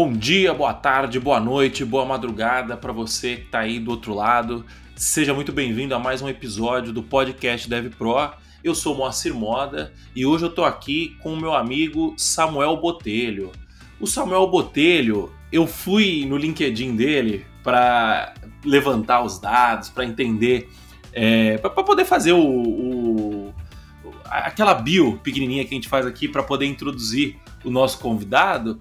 Bom dia, boa tarde, boa noite, boa madrugada para você que está aí do outro lado. Seja muito bem-vindo a mais um episódio do podcast Dev Pro. Eu sou Moacir Moda e hoje eu estou aqui com o meu amigo Samuel Botelho. O Samuel Botelho, eu fui no LinkedIn dele para levantar os dados, para entender, é, para poder fazer o, o, aquela bio pequenininha que a gente faz aqui para poder introduzir o nosso convidado.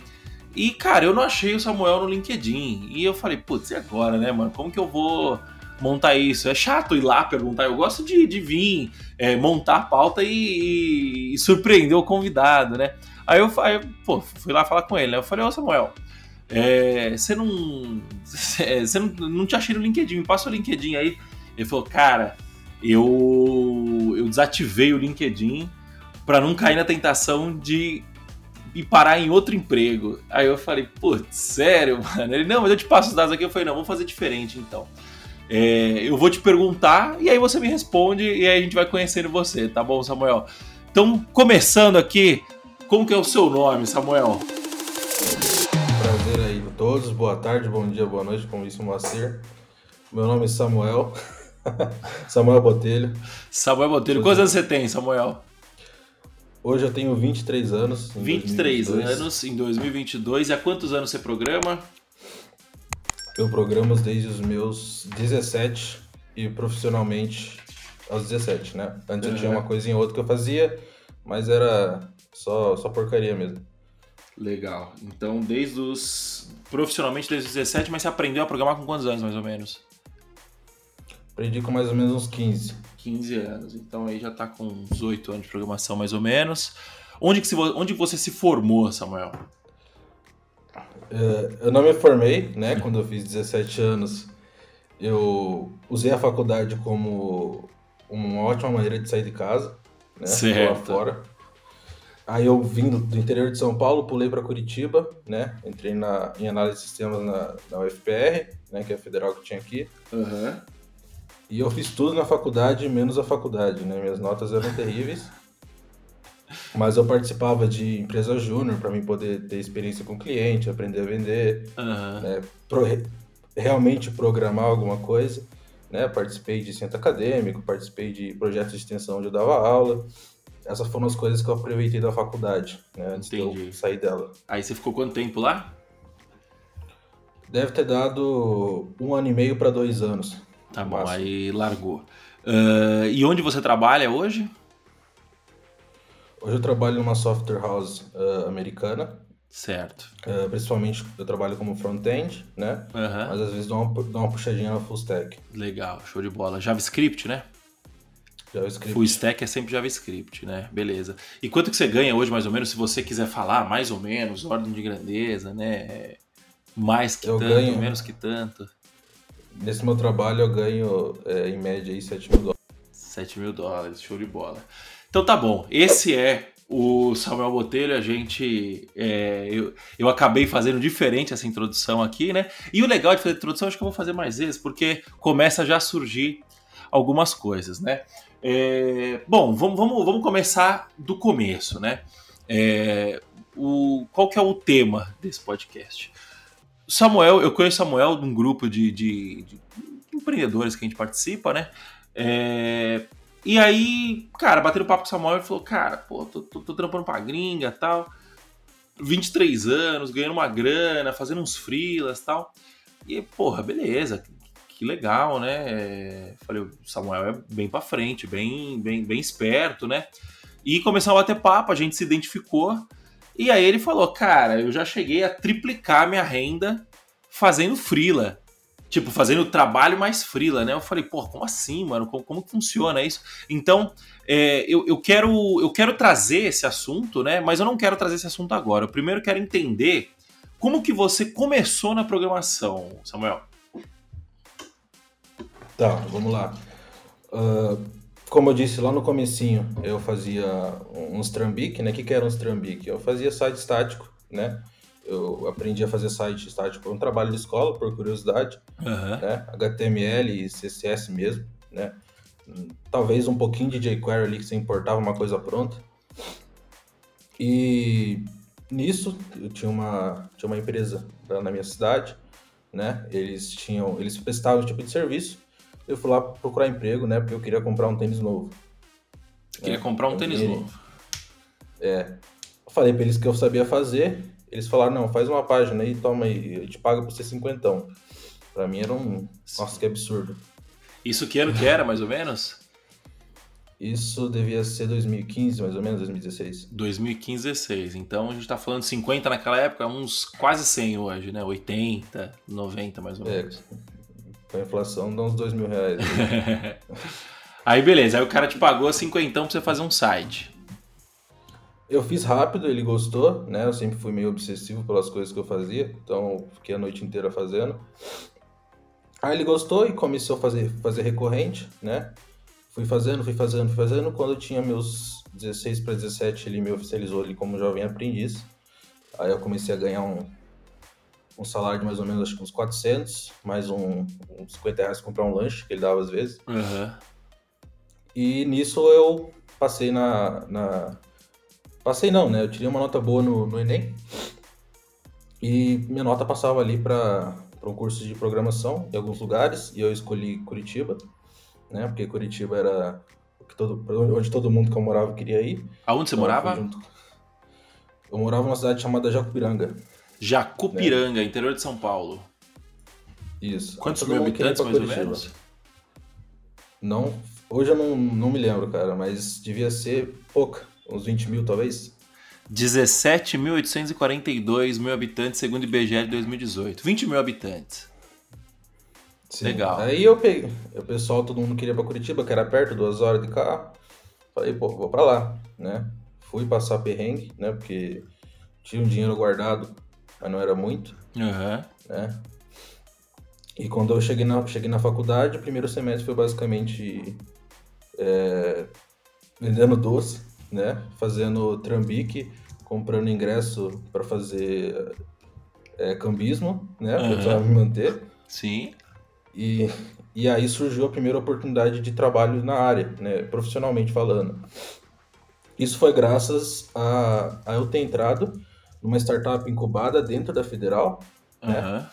E, cara, eu não achei o Samuel no LinkedIn. E eu falei, putz, e agora, né, mano? Como que eu vou montar isso? É chato ir lá perguntar. Eu gosto de, de vir, é, montar a pauta e, e, e, surpreender o convidado, né? Aí eu, aí, pô, fui lá falar com ele, né? Eu falei, ô Samuel, é, você não. Você não, não te achei no LinkedIn, me passa o LinkedIn aí. Ele falou, cara, eu, eu desativei o LinkedIn para não cair na tentação de e parar em outro emprego. Aí eu falei, putz, sério, mano? Ele, não, mas eu te passo os dados aqui. Eu falei, não, vamos fazer diferente então. É, eu vou te perguntar e aí você me responde e aí a gente vai conhecendo você, tá bom, Samuel? Então, começando aqui, como que é o seu nome, Samuel? Prazer aí a todos, boa tarde, bom dia, boa noite, como disse o Moacir. Meu nome é Samuel, Samuel Botelho. Samuel Botelho, quantos anos você tem, Samuel? Hoje eu tenho 23 anos. 23 2022. anos em 2022. E há quantos anos você programa? Eu programo desde os meus 17 e profissionalmente aos 17, né? Antes uhum. eu tinha uma coisinha ou outra que eu fazia, mas era só, só porcaria mesmo. Legal. Então, desde os. Profissionalmente desde os 17, mas você aprendeu a programar com quantos anos, mais ou menos? Aprendi com mais ou menos uns 15. 15 anos. Então aí já está com uns 8 anos de programação, mais ou menos. Onde, que se, onde você se formou, Samuel? Uh, eu não me formei, né? Quando eu fiz 17 anos, eu usei a faculdade como uma ótima maneira de sair de casa, né? Certo. Lá fora. Aí eu vim do, do interior de São Paulo, pulei para Curitiba, né? Entrei na, em análise de sistemas na, na UFPR, né? Que é a federal que tinha aqui. Uhum. E eu fiz tudo na faculdade, menos a faculdade, né? Minhas notas eram terríveis. Mas eu participava de empresa júnior para mim poder ter experiência com cliente, aprender a vender, uhum. né? Pro, realmente programar alguma coisa. Né? Participei de centro acadêmico, participei de projetos de extensão onde eu dava aula. Essas foram as coisas que eu aproveitei da faculdade, né? Antes Entendi. de eu sair dela. Aí você ficou quanto tempo lá? Deve ter dado um ano e meio para dois anos. Tá bom, Massa. aí largou. Uh, e onde você trabalha hoje? Hoje eu trabalho numa software house uh, americana. Certo. Uh, principalmente eu trabalho como front-end, né? Uhum. Mas às vezes dou uma, dou uma puxadinha na full stack. Legal, show de bola. JavaScript, né? JavaScript. Full stack é sempre JavaScript, né? Beleza. E quanto que você ganha hoje, mais ou menos, se você quiser falar, mais ou menos, ordem de grandeza, né? Mais que eu tanto, ganho... menos que tanto. Nesse meu trabalho eu ganho é, em média aí 7 mil dólares. 7 mil dólares, show de bola. Então tá bom, esse é o Samuel Botelho, a gente. É, eu, eu acabei fazendo diferente essa introdução aqui, né? E o legal de fazer introdução, acho que eu vou fazer mais vezes, porque começa já a surgir algumas coisas, né? É, bom, vamos, vamos, vamos começar do começo, né? É, o, qual que é o tema desse podcast? Samuel, eu conheço Samuel de um grupo de, de, de empreendedores que a gente participa, né? É, e aí, cara, batendo papo com o Samuel, ele falou, cara, pô, tô, tô, tô trampando pra gringa tal. 23 anos, ganhando uma grana, fazendo uns freelas tal. E, porra, beleza, que legal, né? Falei, o Samuel é bem pra frente, bem, bem, bem esperto, né? E começamos a bater papo, a gente se identificou. E aí ele falou, cara, eu já cheguei a triplicar minha renda fazendo frila. Tipo, fazendo trabalho mais frila, né? Eu falei, pô, como assim, mano? Como, como funciona isso? Então, é, eu, eu, quero, eu quero trazer esse assunto, né? Mas eu não quero trazer esse assunto agora. Eu primeiro quero entender como que você começou na programação, Samuel. Tá, vamos lá. Uh, como eu disse lá no comecinho, eu fazia uns Trambic, né? O que, que era uns Trambic? Eu fazia site estático, né? Eu aprendi a fazer site estático por um trabalho de escola, por curiosidade, uhum. né? HTML e CSS mesmo, né? Talvez um pouquinho de jQuery ali que você importava uma coisa pronta. E nisso, eu tinha uma, tinha uma empresa na minha cidade, né? Eles tinham, eles prestavam esse tipo de serviço. Eu fui lá procurar emprego, né? Porque eu queria comprar um tênis novo. Você queria comprar um tênis novo? É. Eu falei pra eles que eu sabia fazer. Eles falaram, não, faz uma página aí, toma aí, eu te pago por ser cinquentão. Pra mim era um. Nossa, que absurdo. Isso que ano que era, mais ou menos? Isso devia ser 2015, mais ou menos, 2016. 2015, 16. Então a gente tá falando 50 naquela época, uns quase 100 hoje, né? 80, 90 mais ou é, menos. É, com a inflação dá uns 2 mil reais. aí beleza, aí o cara te pagou 50 pra você fazer um site. Eu fiz rápido, ele gostou, né? Eu sempre fui meio obsessivo pelas coisas que eu fazia, então fiquei a noite inteira fazendo. Aí ele gostou e começou a fazer, fazer recorrente, né? Fui fazendo, fui fazendo, fui fazendo. Quando eu tinha meus 16 para 17, ele me oficializou ali como jovem aprendiz. Aí eu comecei a ganhar um, um salário de mais ou menos acho que uns 400, mais um, uns 50 reais comprar um lanche, que ele dava às vezes. Uhum. E nisso eu passei na, na, Passei não, né? Eu tirei uma nota boa no, no Enem. E minha nota passava ali para um curso de programação em alguns lugares. E eu escolhi Curitiba né? Porque Curitiba era todo, onde todo mundo que eu morava queria ir. Aonde você então, morava? Eu, eu morava numa cidade chamada Jacupiranga. Jacupiranga, né? interior de São Paulo. Isso. Quantos mil habitantes, mais Curitiba. ou menos? Não, hoje eu não, não me lembro, cara, mas devia ser pouca, uns 20 mil talvez. 17.842 mil habitantes, segundo o IBGE de 2018. 20 mil habitantes. Sim. Legal. Aí eu peguei. O pessoal, todo mundo queria ir pra Curitiba, que era perto, duas horas de carro. Falei, pô, vou pra lá, né? Fui passar perrengue, né? Porque tinha um dinheiro guardado, mas não era muito. Uhum. Né? E quando eu cheguei na, cheguei na faculdade, o primeiro semestre foi basicamente é, vendendo doce, né? Fazendo trambique, comprando ingresso para fazer é, cambismo, né? Uhum. Pra me manter. Sim. E, e aí surgiu a primeira oportunidade de trabalho na área, né, profissionalmente falando. Isso foi graças a, a eu ter entrado numa startup incubada dentro da Federal, uhum. né?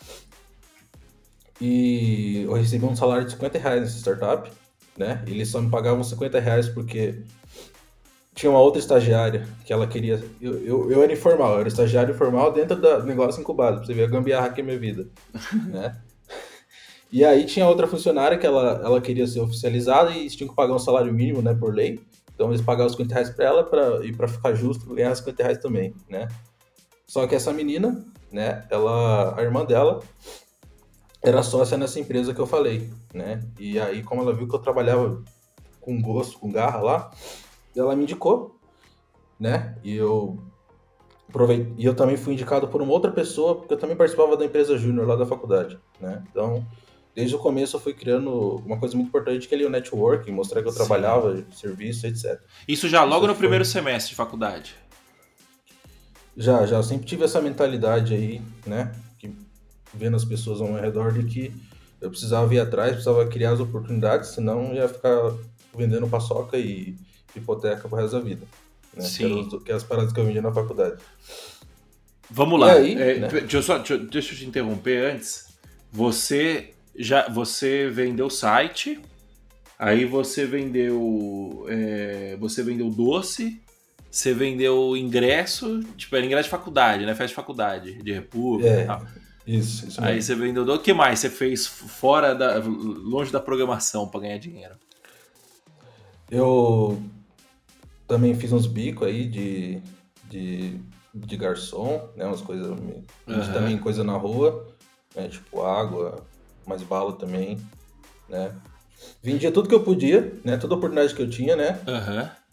E eu recebi um salário de 50 reais nessa startup, né? Eles só me pagavam 50 reais porque tinha uma outra estagiária que ela queria. Eu, eu, eu era informal, eu era estagiário informal dentro do negócio incubado, pra você ver a gambiarra que é minha vida, né? E aí tinha outra funcionária que ela, ela queria ser oficializada e eles tinham que pagar um salário mínimo, né, por lei. Então eles pagavam os 50 reais pra ela pra, e para ficar justo ganhar os 50 reais também, né? Só que essa menina, né, ela, a irmã dela era sócia nessa empresa que eu falei, né? E aí, como ela viu que eu trabalhava com gosto, com garra lá, ela me indicou, né? E eu aproveitei, e eu também fui indicado por uma outra pessoa, porque eu também participava da empresa júnior lá da faculdade, né? Então, desde o começo eu fui criando uma coisa muito importante que é o networking, mostrar que eu Sim. trabalhava, serviço, etc. Isso já logo Isso no foi... primeiro semestre de faculdade? Já, já. Eu sempre tive essa mentalidade aí, né? Que, vendo as pessoas ao meu redor de que eu precisava ir atrás, precisava criar as oportunidades, senão ia ficar vendendo paçoca e hipoteca pro resto da vida. Né? Sim. Que, que é as paradas que eu vendia na faculdade. Vamos lá. Aí, é, né? deixa, eu só, deixa, deixa eu te interromper antes. Você já você vendeu site, aí você vendeu é, você vendeu doce, você vendeu ingresso, tipo, era ingresso de faculdade, né? Festa de faculdade, de república é, e tal. Isso, isso Aí você vendeu. O que mais você fez fora da. longe da programação para ganhar dinheiro? Eu também fiz uns bicos aí de, de, de garçom, né? Umas coisas. Uhum. Também coisa na rua, né? Tipo água, mais bala também, né? Vendia tudo que eu podia, né? Toda oportunidade que eu tinha, né? Uhum.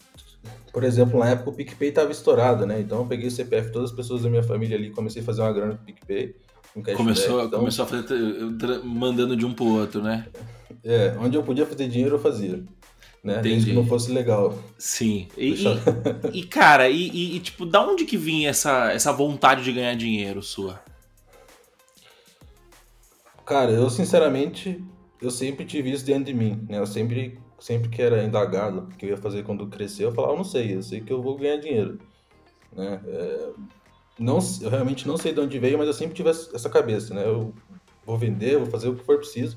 Por exemplo, na época o PicPay tava estourado, né? Então eu peguei o CPF de todas as pessoas da minha família ali comecei a fazer uma grana com o PicPay. Um começou, então... começou a fazer mandando de um pro outro, né? É, onde eu podia fazer dinheiro eu fazia. Né? Entendi. Desde que não fosse legal. Sim. E, e, e cara, e, e, tipo, da onde que vinha essa, essa vontade de ganhar dinheiro sua? Cara, eu sinceramente, eu sempre tive isso dentro de mim, né? Eu sempre, sempre que era indagado o que eu ia fazer quando crescer, eu falava, eu não sei, eu sei que eu vou ganhar dinheiro, né? É, não, eu realmente não sei de onde veio, mas eu sempre tive essa cabeça, né? Eu vou vender, vou fazer o que for preciso,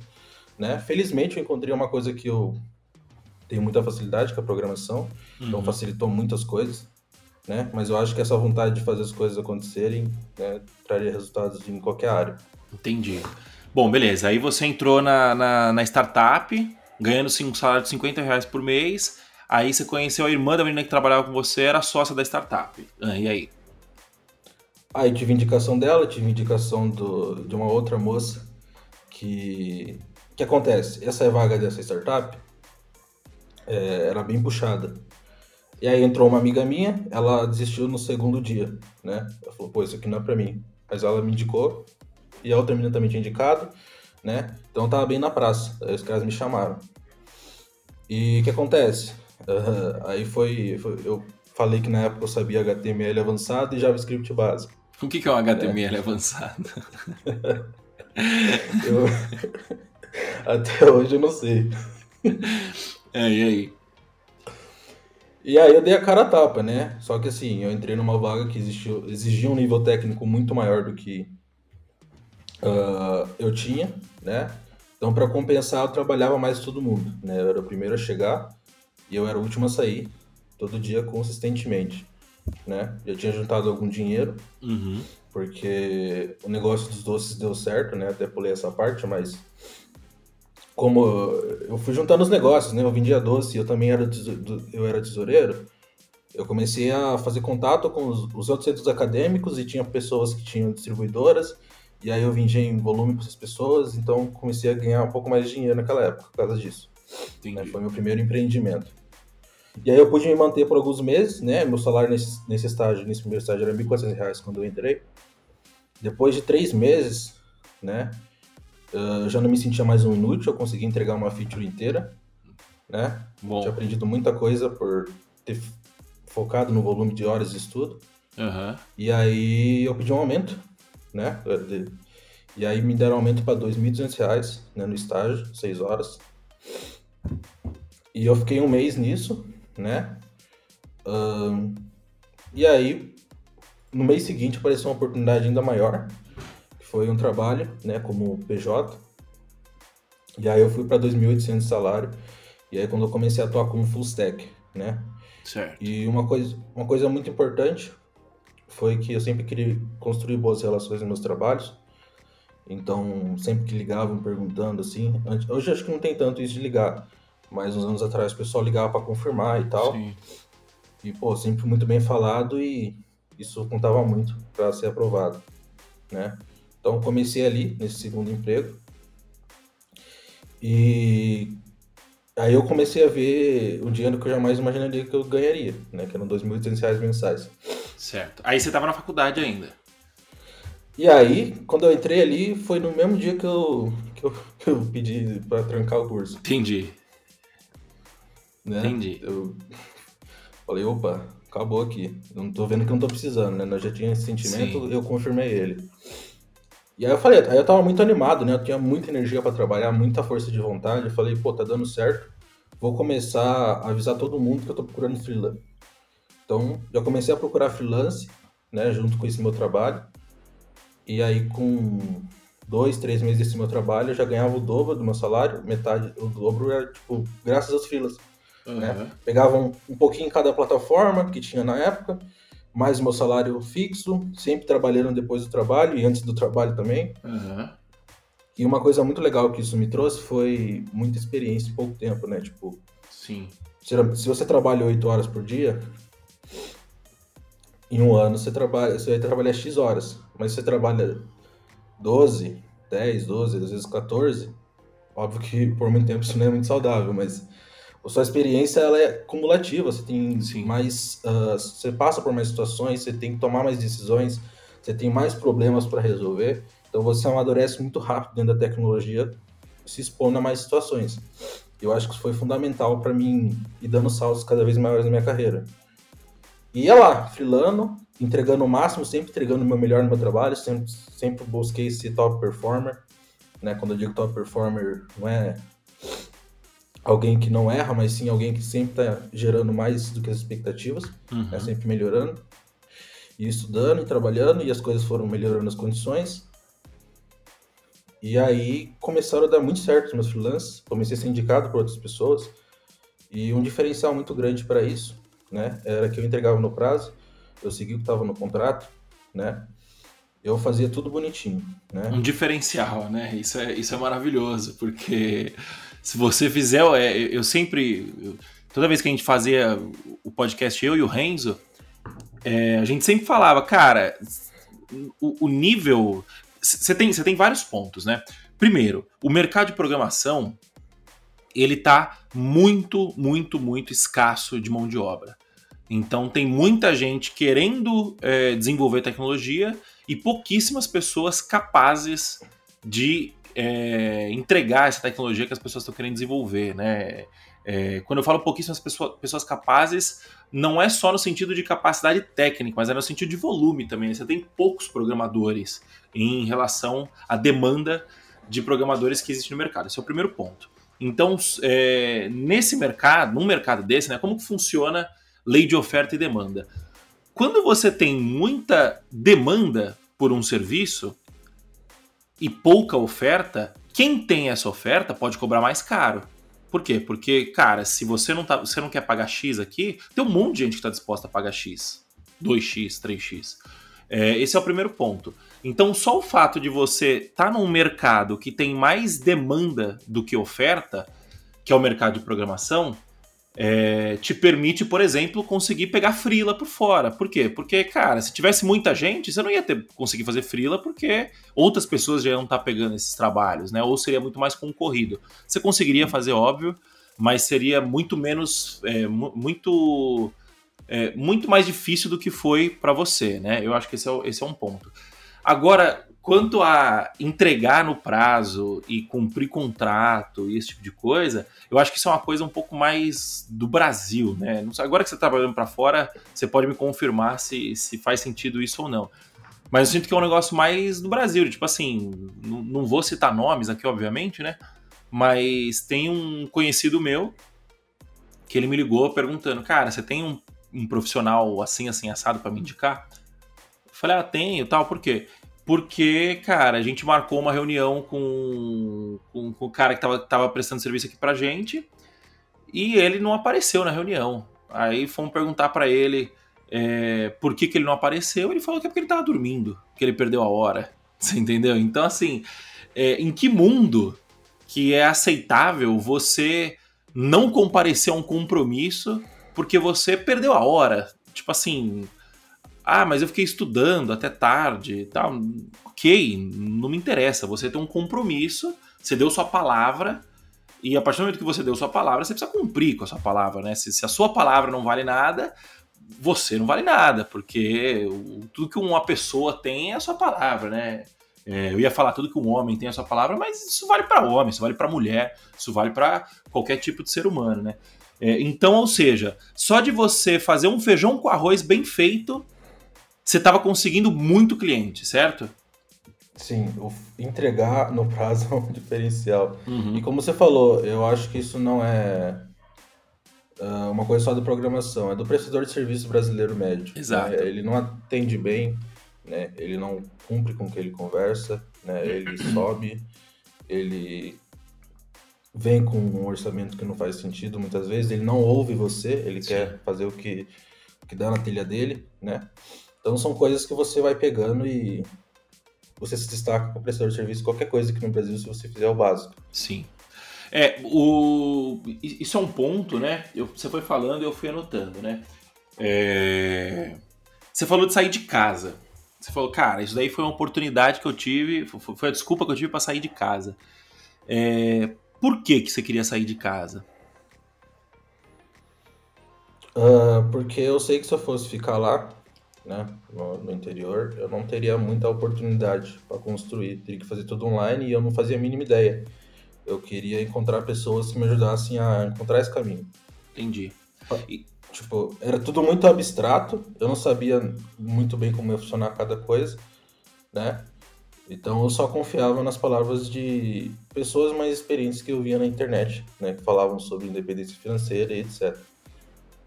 né? Felizmente eu encontrei uma coisa que eu tenho muita facilidade, que é a programação, então uhum. então facilitou muitas coisas, né? Mas eu acho que essa vontade de fazer as coisas acontecerem né, traria resultados em qualquer área. Entendi. Bom, beleza. Aí você entrou na, na, na startup, ganhando um salário de 50 reais por mês. Aí você conheceu a irmã da menina que trabalhava com você, era sócia da startup. Ah, e aí? Aí tive indicação dela, tive indicação do, de uma outra moça que. Que acontece? Essa vaga dessa startup é, era bem puxada. E aí entrou uma amiga minha, ela desistiu no segundo dia, né? Ela falou, pô, isso aqui não é pra mim. Mas ela me indicou, e a outra menina também tinha indicado, né? Então tava bem na praça, aí os caras me chamaram. E o que acontece? Uh, aí foi, foi, Eu falei que na época eu sabia HTML avançado e JavaScript básico. O que, que é um HTML é. avançado? eu... Até hoje eu não sei. É, e aí? E aí eu dei a cara a tapa, né? Só que assim, eu entrei numa vaga que exigia um nível técnico muito maior do que uh, eu tinha, né? Então para compensar eu trabalhava mais todo mundo, né? Eu era o primeiro a chegar e eu era o último a sair, todo dia consistentemente, né? Já tinha juntado algum dinheiro, uhum. porque o negócio dos doces deu certo, né? Até pulei essa parte, mas como eu fui juntando os negócios, né? Eu vendia doce, eu também era, eu era tesoureiro. Eu comecei a fazer contato com os, os outros centros acadêmicos e tinha pessoas que tinham distribuidoras. E aí eu vendia em volume para essas pessoas, então comecei a ganhar um pouco mais de dinheiro naquela época por causa disso. Né? Foi meu primeiro empreendimento. E aí eu pude me manter por alguns meses, né? Meu salário nesse, nesse estágio, nesse primeiro estágio era R$ 1.400 quando eu entrei. Depois de três meses, né? eu já não me sentia mais um inútil, eu consegui entregar uma feature inteira, né? Bom. Tinha aprendido muita coisa por ter focado no volume de horas de estudo. Uhum. E aí eu pedi um aumento, né? E aí me deram um aumento para R$ 2.200 né, no estágio, seis horas. E eu fiquei um mês nisso, né? Um, e aí, no mês seguinte, apareceu uma oportunidade ainda maior, foi um trabalho, né, como PJ. E aí eu fui para 2.800 de salário. E aí quando eu comecei a atuar como full stack, né? Certo. E uma coisa, uma coisa muito importante foi que eu sempre queria construir boas relações nos meus trabalhos. Então, sempre que ligavam perguntando assim, hoje acho que não tem tanto isso de ligar, mas uns anos atrás o pessoal ligava para confirmar e tal. Sim. E pô, sempre muito bem falado e isso contava muito para ser aprovado, né? Então comecei ali nesse segundo emprego. E aí eu comecei a ver o dinheiro que eu jamais imaginaria que eu ganharia, né? Que eram R$ 2.800 mensais. Certo. Aí você estava na faculdade ainda. E aí, quando eu entrei ali, foi no mesmo dia que eu, que eu, que eu pedi para trancar o curso. Entendi. Né? Entendi. Eu falei, opa, acabou aqui. Não tô vendo que não tô precisando, né? Eu já tinha esse sentimento, Sim. eu confirmei ele. E aí eu falei, aí eu tava muito animado, né? Eu tinha muita energia para trabalhar, muita força de vontade. Eu falei, pô, tá dando certo. Vou começar a avisar todo mundo que eu tô procurando freelance. Então, já comecei a procurar freelance, né, junto com esse meu trabalho. E aí, com dois, três meses desse meu trabalho, eu já ganhava o dobro do meu salário, metade, o dobro era, tipo, graças aos freelas. Uhum. Né? Pegava um, um pouquinho em cada plataforma que tinha na época, mais o meu salário fixo, sempre trabalhando depois do trabalho e antes do trabalho também. Uhum. E uma coisa muito legal que isso me trouxe foi muita experiência em pouco tempo, né? Tipo, Sim. Se você trabalha 8 horas por dia, em um ano você, trabalha, você vai trabalhar X horas. Mas você trabalha 12, 10, 12, às vezes 14, óbvio que por muito tempo isso não é muito saudável, mas a sua experiência ela é cumulativa, você tem Sim. mais, uh, você passa por mais situações, você tem que tomar mais decisões, você tem mais problemas para resolver, então você amadurece muito rápido dentro da tecnologia, se expondo a mais situações. Eu acho que isso foi fundamental para mim ir dando saltos cada vez maiores na minha carreira. E ia lá, frilando, entregando o máximo, sempre entregando o meu melhor no meu trabalho, sempre, sempre busquei esse top performer, né? Quando eu digo top performer, não é alguém que não erra, mas sim alguém que sempre está gerando mais do que as expectativas, uhum. Né, sempre melhorando. ia estudando e trabalhando e as coisas foram melhorando as condições. E aí começaram a dar muito certo os meus freelances, comecei a ser indicado por outras pessoas. E um diferencial muito grande para isso, né, era que eu entregava no prazo, eu segui o que estava no contrato, né? Eu fazia tudo bonitinho, né? Um diferencial, né? Isso é, isso é maravilhoso, porque se você fizer, é, eu sempre, toda vez que a gente fazia o podcast eu e o Renzo, é, a gente sempre falava, cara, o, o nível, você tem, você tem vários pontos, né? Primeiro, o mercado de programação ele tá muito, muito, muito escasso de mão de obra. Então tem muita gente querendo é, desenvolver tecnologia e pouquíssimas pessoas capazes de é, entregar essa tecnologia que as pessoas estão querendo desenvolver, né? É, quando eu falo pouquíssimas pessoas, pessoas, capazes, não é só no sentido de capacidade técnica, mas é no sentido de volume também. Você tem poucos programadores em relação à demanda de programadores que existe no mercado. Esse é o primeiro ponto. Então, é, nesse mercado, num mercado desse, né, como que funciona lei de oferta e demanda? Quando você tem muita demanda por um serviço e pouca oferta, quem tem essa oferta pode cobrar mais caro. Por quê? Porque, cara, se você não, tá, você não quer pagar X aqui, tem um monte de gente que está disposta a pagar X. 2X, 3X. É, esse é o primeiro ponto. Então, só o fato de você estar tá num mercado que tem mais demanda do que oferta, que é o mercado de programação, é, te permite, por exemplo, conseguir pegar frila por fora. Por quê? Porque, cara, se tivesse muita gente, você não ia ter, conseguir fazer frila porque outras pessoas já iam estar tá pegando esses trabalhos, né? Ou seria muito mais concorrido. Você conseguiria fazer, óbvio, mas seria muito menos, é, muito, é, muito mais difícil do que foi para você, né? Eu acho que esse é, esse é um ponto. Agora, Quanto a entregar no prazo e cumprir contrato e esse tipo de coisa, eu acho que isso é uma coisa um pouco mais do Brasil, né? Agora que você está trabalhando para fora, você pode me confirmar se, se faz sentido isso ou não. Mas eu sinto que é um negócio mais do Brasil, tipo assim, não, não vou citar nomes aqui, obviamente, né? Mas tem um conhecido meu que ele me ligou perguntando, cara, você tem um, um profissional assim, assim, assado para me indicar? Eu falei, ah, tenho, tal, por quê? Porque, cara, a gente marcou uma reunião com, com, com o cara que tava, tava prestando serviço aqui pra gente e ele não apareceu na reunião. Aí fomos perguntar para ele é, por que, que ele não apareceu. Ele falou que é porque ele tava dormindo, que ele perdeu a hora. Você entendeu? Então, assim, é, em que mundo que é aceitável você não comparecer a um compromisso porque você perdeu a hora? Tipo assim, ah, mas eu fiquei estudando até tarde e tal. Ok, não me interessa. Você tem um compromisso, você deu sua palavra, e a partir do momento que você deu sua palavra, você precisa cumprir com a sua palavra, né? Se, se a sua palavra não vale nada, você não vale nada, porque tudo que uma pessoa tem é a sua palavra, né? É, eu ia falar tudo que um homem tem é a sua palavra, mas isso vale para homem, isso vale para mulher, isso vale para qualquer tipo de ser humano, né? É, então, ou seja, só de você fazer um feijão com arroz bem feito, você estava conseguindo muito cliente, certo? Sim, entregar no prazo é um diferencial. Uhum. E como você falou, eu acho que isso não é uh, uma coisa só da programação, é do prestador de serviço brasileiro médio. Exato. Né? Ele não atende bem, né? ele não cumpre com o que ele conversa, né? ele sobe, ele vem com um orçamento que não faz sentido muitas vezes, ele não ouve você, ele Sim. quer fazer o que, o que dá na telha dele, né? Então são coisas que você vai pegando e você se destaca com o prestador de serviço qualquer coisa aqui no Brasil se você fizer o básico. Sim. É, o... isso é um ponto, né? Eu, você foi falando e eu fui anotando, né? É... Você falou de sair de casa. Você falou, cara, isso daí foi uma oportunidade que eu tive, foi a desculpa que eu tive para sair de casa. É... Por que, que você queria sair de casa? Uh, porque eu sei que se eu fosse ficar lá, né, no, no, interior, eu não teria muita oportunidade para construir. Teria que fazer tudo online e eu não fazia a mínima ideia. Eu queria encontrar pessoas que me ajudassem a encontrar esse caminho. Entendi. E... Tipo, era tudo muito abstrato, eu não sabia muito bem como ia funcionar cada coisa, né? Então eu só confiava nas palavras de pessoas mais experientes que eu via na internet, né? Que falavam sobre independência financeira e etc.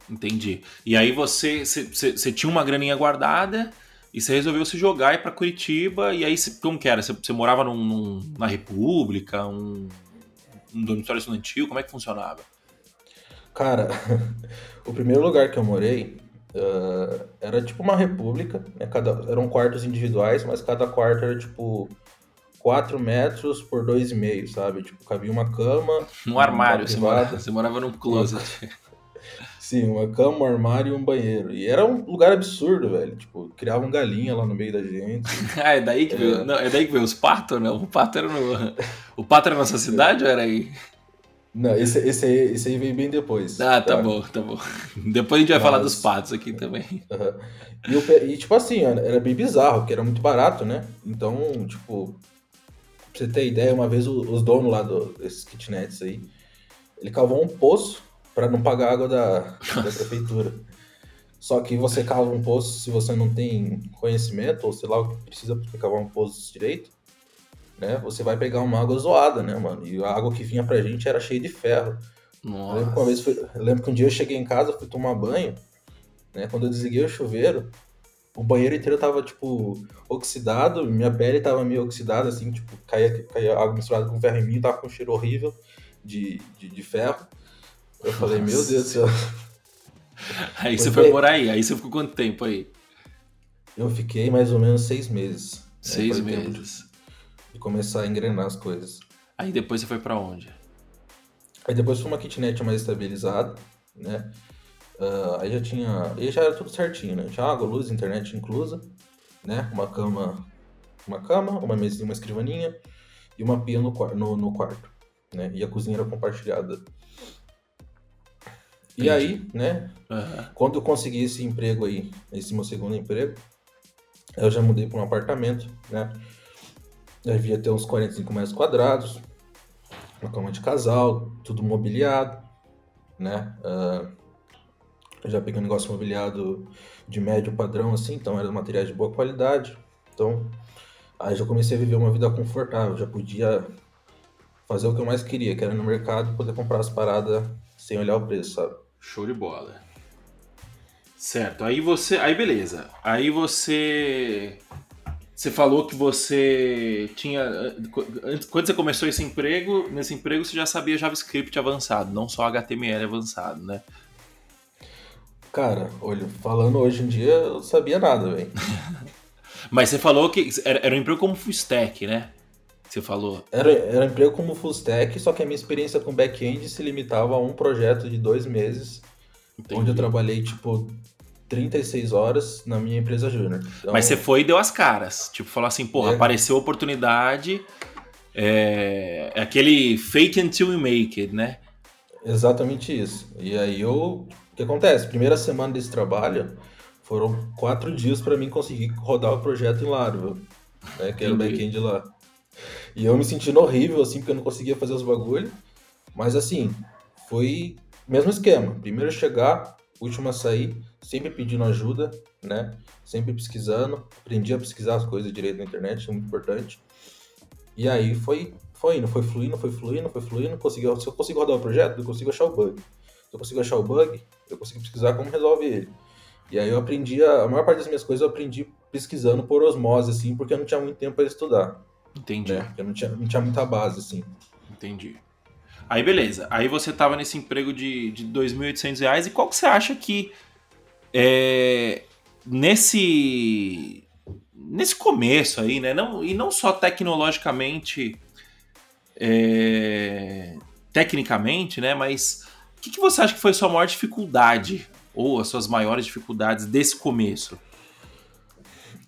Entendi. E aí você, você, tinha uma graninha guardada e você resolveu se jogar e para Curitiba. E aí, como que era? Você, você morava num, num, na República, um, um dormitório estudantil? Como é que funcionava? Cara, o primeiro lugar que eu morei uh, era tipo uma república, né? cada, eram quartos individuais, mas cada quarto era tipo 4 metros por 2,5, sabe? Tipo, cabia uma cama. Um armário, você morava, você morava num closet. Sim, uma cama, um armário e um banheiro. E era um lugar absurdo, velho. Tipo, criavam galinha lá no meio da gente. ah, é daí que é... veio. Não, é daí que veio os patos, né? O pato era no. O pato era na nossa cidade ou era aí? Não, esse, esse, aí, esse aí veio bem depois. Ah, tá, tá bom, tá bom. Depois a gente vai Mas... falar dos patos aqui também. Uhum. E, eu, e, tipo assim, era bem bizarro, porque era muito barato, né? Então, tipo, pra você ter ideia, uma vez os donos lá do, desses kitnets aí, ele cavou um poço para não pagar água da, da prefeitura. Só que você cava um poço se você não tem conhecimento, ou sei lá o que precisa para cavar um poço direito, né? Você vai pegar uma água zoada, né, mano? E a água que vinha pra gente era cheia de ferro. Nossa. Eu lembro que uma vez fui, lembro que um dia eu cheguei em casa, fui tomar banho, né? Quando eu desliguei o chuveiro, o banheiro inteiro tava, tipo, oxidado, minha pele tava meio oxidada, assim, tipo, caía, caía água misturada com ferro em mim, tava com um cheiro horrível de, de, de ferro. Eu Nossa. falei, meu Deus do céu. Aí você foi morar aí, aí você ficou quanto tempo aí? Eu fiquei mais ou menos seis meses. Né? Seis né? meses e começar a engrenar as coisas. Aí depois você foi para onde? Aí depois foi uma kitnet mais estabilizada, né? Uh, aí já tinha. Aí já era tudo certinho, né? Tinha água, luz, internet inclusa, né? Uma cama, uma cama, uma mesinha, uma escrivaninha e uma pia no, no, no quarto, né? E a cozinha era compartilhada. Entendi. E aí, né? Uhum. Quando eu consegui esse emprego aí, esse meu segundo emprego, eu já mudei para um apartamento, né? Devia ter uns 45 metros quadrados, uma cama de casal, tudo mobiliado, né? Uh, já peguei um negócio mobiliado de médio padrão, assim, então eram materiais de boa qualidade. Então, aí já comecei a viver uma vida confortável, já podia fazer o que eu mais queria, que era no mercado poder comprar as paradas sem olhar o preço, sabe? Show de bola. Certo, aí você. Aí beleza. Aí você você falou que você tinha. Quando você começou esse emprego, nesse emprego você já sabia JavaScript avançado, não só HTML avançado, né? Cara, olha, falando hoje em dia, eu sabia nada, velho. Mas você falou que era, era um emprego como full stack, né? Você falou. Era, era um emprego como full stack, só que a minha experiência com back-end se limitava a um projeto de dois meses, Entendi. onde eu trabalhei, tipo, 36 horas na minha empresa júnior. Então, Mas você foi e deu as caras. Tipo, falou assim, porra, é. apareceu a oportunidade. É, é aquele fake until you make it, né? Exatamente isso. E aí eu. O que acontece? Primeira semana desse trabalho foram quatro dias para mim conseguir rodar o projeto em Laravel, né? Que era o back-end lá. E eu me sentindo horrível, assim, porque eu não conseguia fazer os bagulhos. Mas assim, foi mesmo esquema. Primeiro chegar, último a sair, sempre pedindo ajuda, né? Sempre pesquisando, aprendi a pesquisar as coisas direito na internet, é muito importante. E aí foi, foi indo, foi fluindo, foi fluindo, foi fluindo. Consegui, se eu consigo rodar o projeto, eu consigo achar o bug. Se eu consigo achar o bug, eu consigo pesquisar como resolve ele. E aí eu aprendi, a, a maior parte das minhas coisas eu aprendi pesquisando por osmose, assim, porque eu não tinha muito tempo para estudar. Entendi. Né? Eu não tinha, não tinha muita base, assim. Entendi. Aí beleza, aí você tava nesse emprego de, de 2.800 reais e qual que você acha que é, nesse nesse começo aí, né? Não, e não só tecnologicamente, é, tecnicamente, né? Mas o que, que, você acha que foi a sua maior dificuldade ou as suas maiores dificuldades desse começo?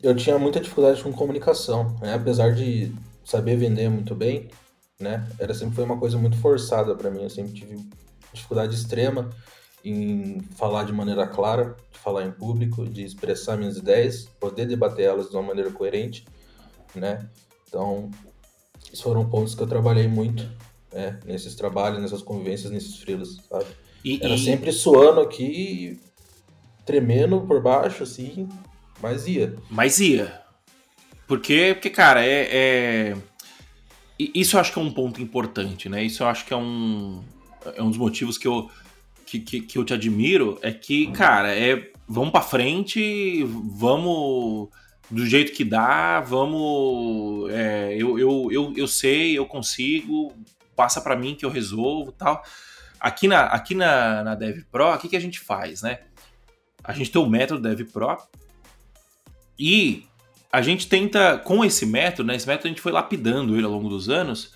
Eu tinha muita dificuldade com comunicação, né? apesar de saber vender muito bem, né? Era sempre foi uma coisa muito forçada para mim. Eu sempre tive dificuldade extrema em falar de maneira clara, de falar em público, de expressar minhas ideias, poder debater elas de uma maneira coerente, né? Então, esses foram pontos que eu trabalhei muito, né? Nesses trabalhos, nessas convivências, nesses frilos, sabe? E, Era e... sempre suando aqui, tremendo por baixo, assim, mas ia. Mas ia. Porque, porque cara, é, é isso eu acho que é um ponto importante, né? Isso eu acho que é um, é um dos motivos que eu, que, que, que eu te admiro é que, cara, é vamos para frente, vamos do jeito que dá, vamos. É, eu, eu, eu, eu sei, eu consigo, passa para mim que eu resolvo tal. Aqui na, aqui na, na Dev Pro, o que, que a gente faz, né? A gente tem o método Dev Pro e a gente tenta, com esse método, né? Esse método a gente foi lapidando ele ao longo dos anos.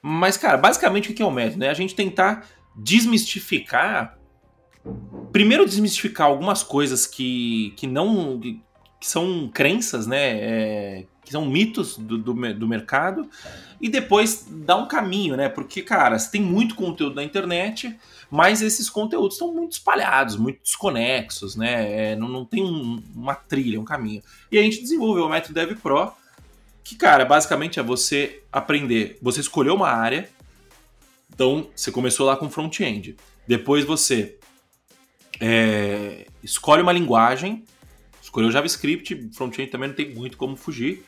Mas, cara, basicamente o que é o método? Né? A gente tentar desmistificar. Primeiro, desmistificar algumas coisas que, que não. que são crenças, né? É, que são mitos do, do, do, mercado. E depois dar um caminho, né? Porque, cara, você tem muito conteúdo na internet, mas esses conteúdos estão muito espalhados, muito desconexos, né? É, não, não tem um, uma trilha, um caminho. E a gente desenvolveu o método Dev Pro, que, cara, basicamente é você aprender. Você escolheu uma área, então você começou lá com front-end. Depois você é, escolhe uma linguagem, escolheu JavaScript, front-end também não tem muito como fugir.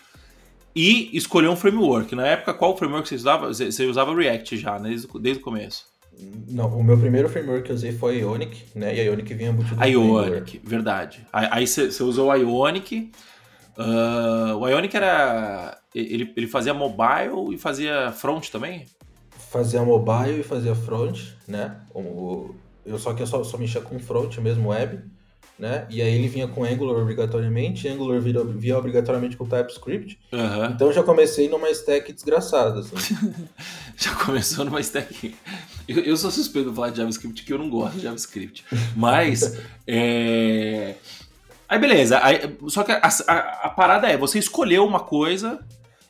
E escolheu um framework. Na época, qual framework você usava? Você usava React já, né? desde, desde o começo. Não, o meu primeiro framework que eu usei foi Ionic, né? E a Ionic vinha embutido A Ionic, verdade. Aí você usou a Ionic. Uh, o Ionic era. Ele, ele fazia mobile e fazia front também? Fazia mobile e fazia front, né? O, eu só que eu só, só mexia com front mesmo, web né? E aí ele vinha com Angular obrigatoriamente, Angular via, via obrigatoriamente com TypeScript. Uhum. Então já comecei numa stack desgraçada. Assim. já começou numa stack. Eu, eu sou suspeito de falar de JavaScript que eu não gosto de JavaScript. Mas. é... Aí beleza. Aí, só que a, a, a, parada é, você escolheu uma coisa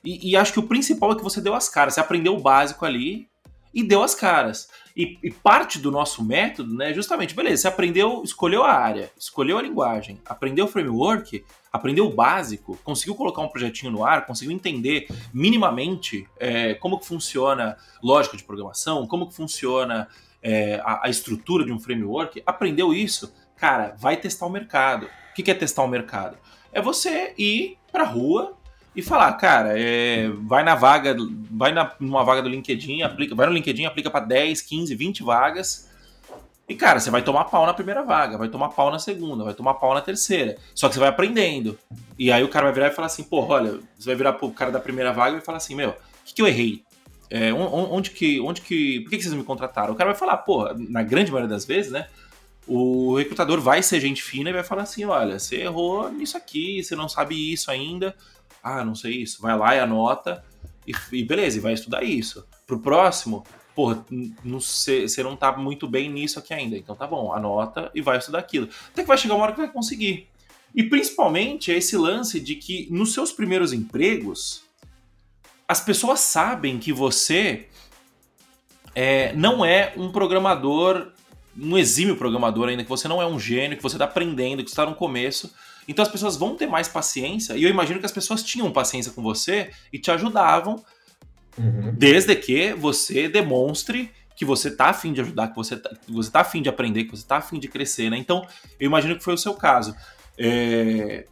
e, e acho que o principal é que você deu as caras. Você aprendeu o básico ali e deu as caras. E, e, parte do nosso método, né, justamente, beleza, você aprendeu, escolheu a área, escolheu a linguagem, aprendeu o framework, aprendeu o básico, conseguiu colocar um projetinho no ar, conseguiu entender minimamente é, como que funciona lógica de programação, como que funciona é, a, a, estrutura de um framework, aprendeu isso, cara, vai testar o mercado. O que, que é testar o mercado? É você ir para a rua, e falar, cara, é, vai na vaga, vai na, numa vaga do LinkedIn, aplica, vai no LinkedIn, aplica para 10, 15, 20 vagas. E, cara, você vai tomar pau na primeira vaga, vai tomar pau na segunda, vai tomar pau na terceira. Só que você vai aprendendo. E aí o cara vai virar e falar assim, pô, olha, você vai virar pro cara da primeira vaga e falar assim, meu, o que, que eu errei? É, onde que. Onde que. Por que, que vocês me contrataram? O cara vai falar, pô, na grande maioria das vezes, né? O recrutador vai ser gente fina e vai falar assim: olha, você errou nisso aqui, você não sabe isso ainda ah, não sei isso, vai lá e anota e, e beleza, e vai estudar isso. Pro próximo, porra, você não tá muito bem nisso aqui ainda, então tá bom, anota e vai estudar aquilo. Até que vai chegar uma hora que vai conseguir. E principalmente é esse lance de que nos seus primeiros empregos, as pessoas sabem que você é, não é um programador, um exímio programador ainda, que você não é um gênio, que você está aprendendo, que está no começo. Então as pessoas vão ter mais paciência, e eu imagino que as pessoas tinham paciência com você e te ajudavam, uhum. desde que você demonstre que você tá afim de ajudar, que você tá, que você tá afim de aprender, que você tá afim de crescer, né? Então, eu imagino que foi o seu caso. É...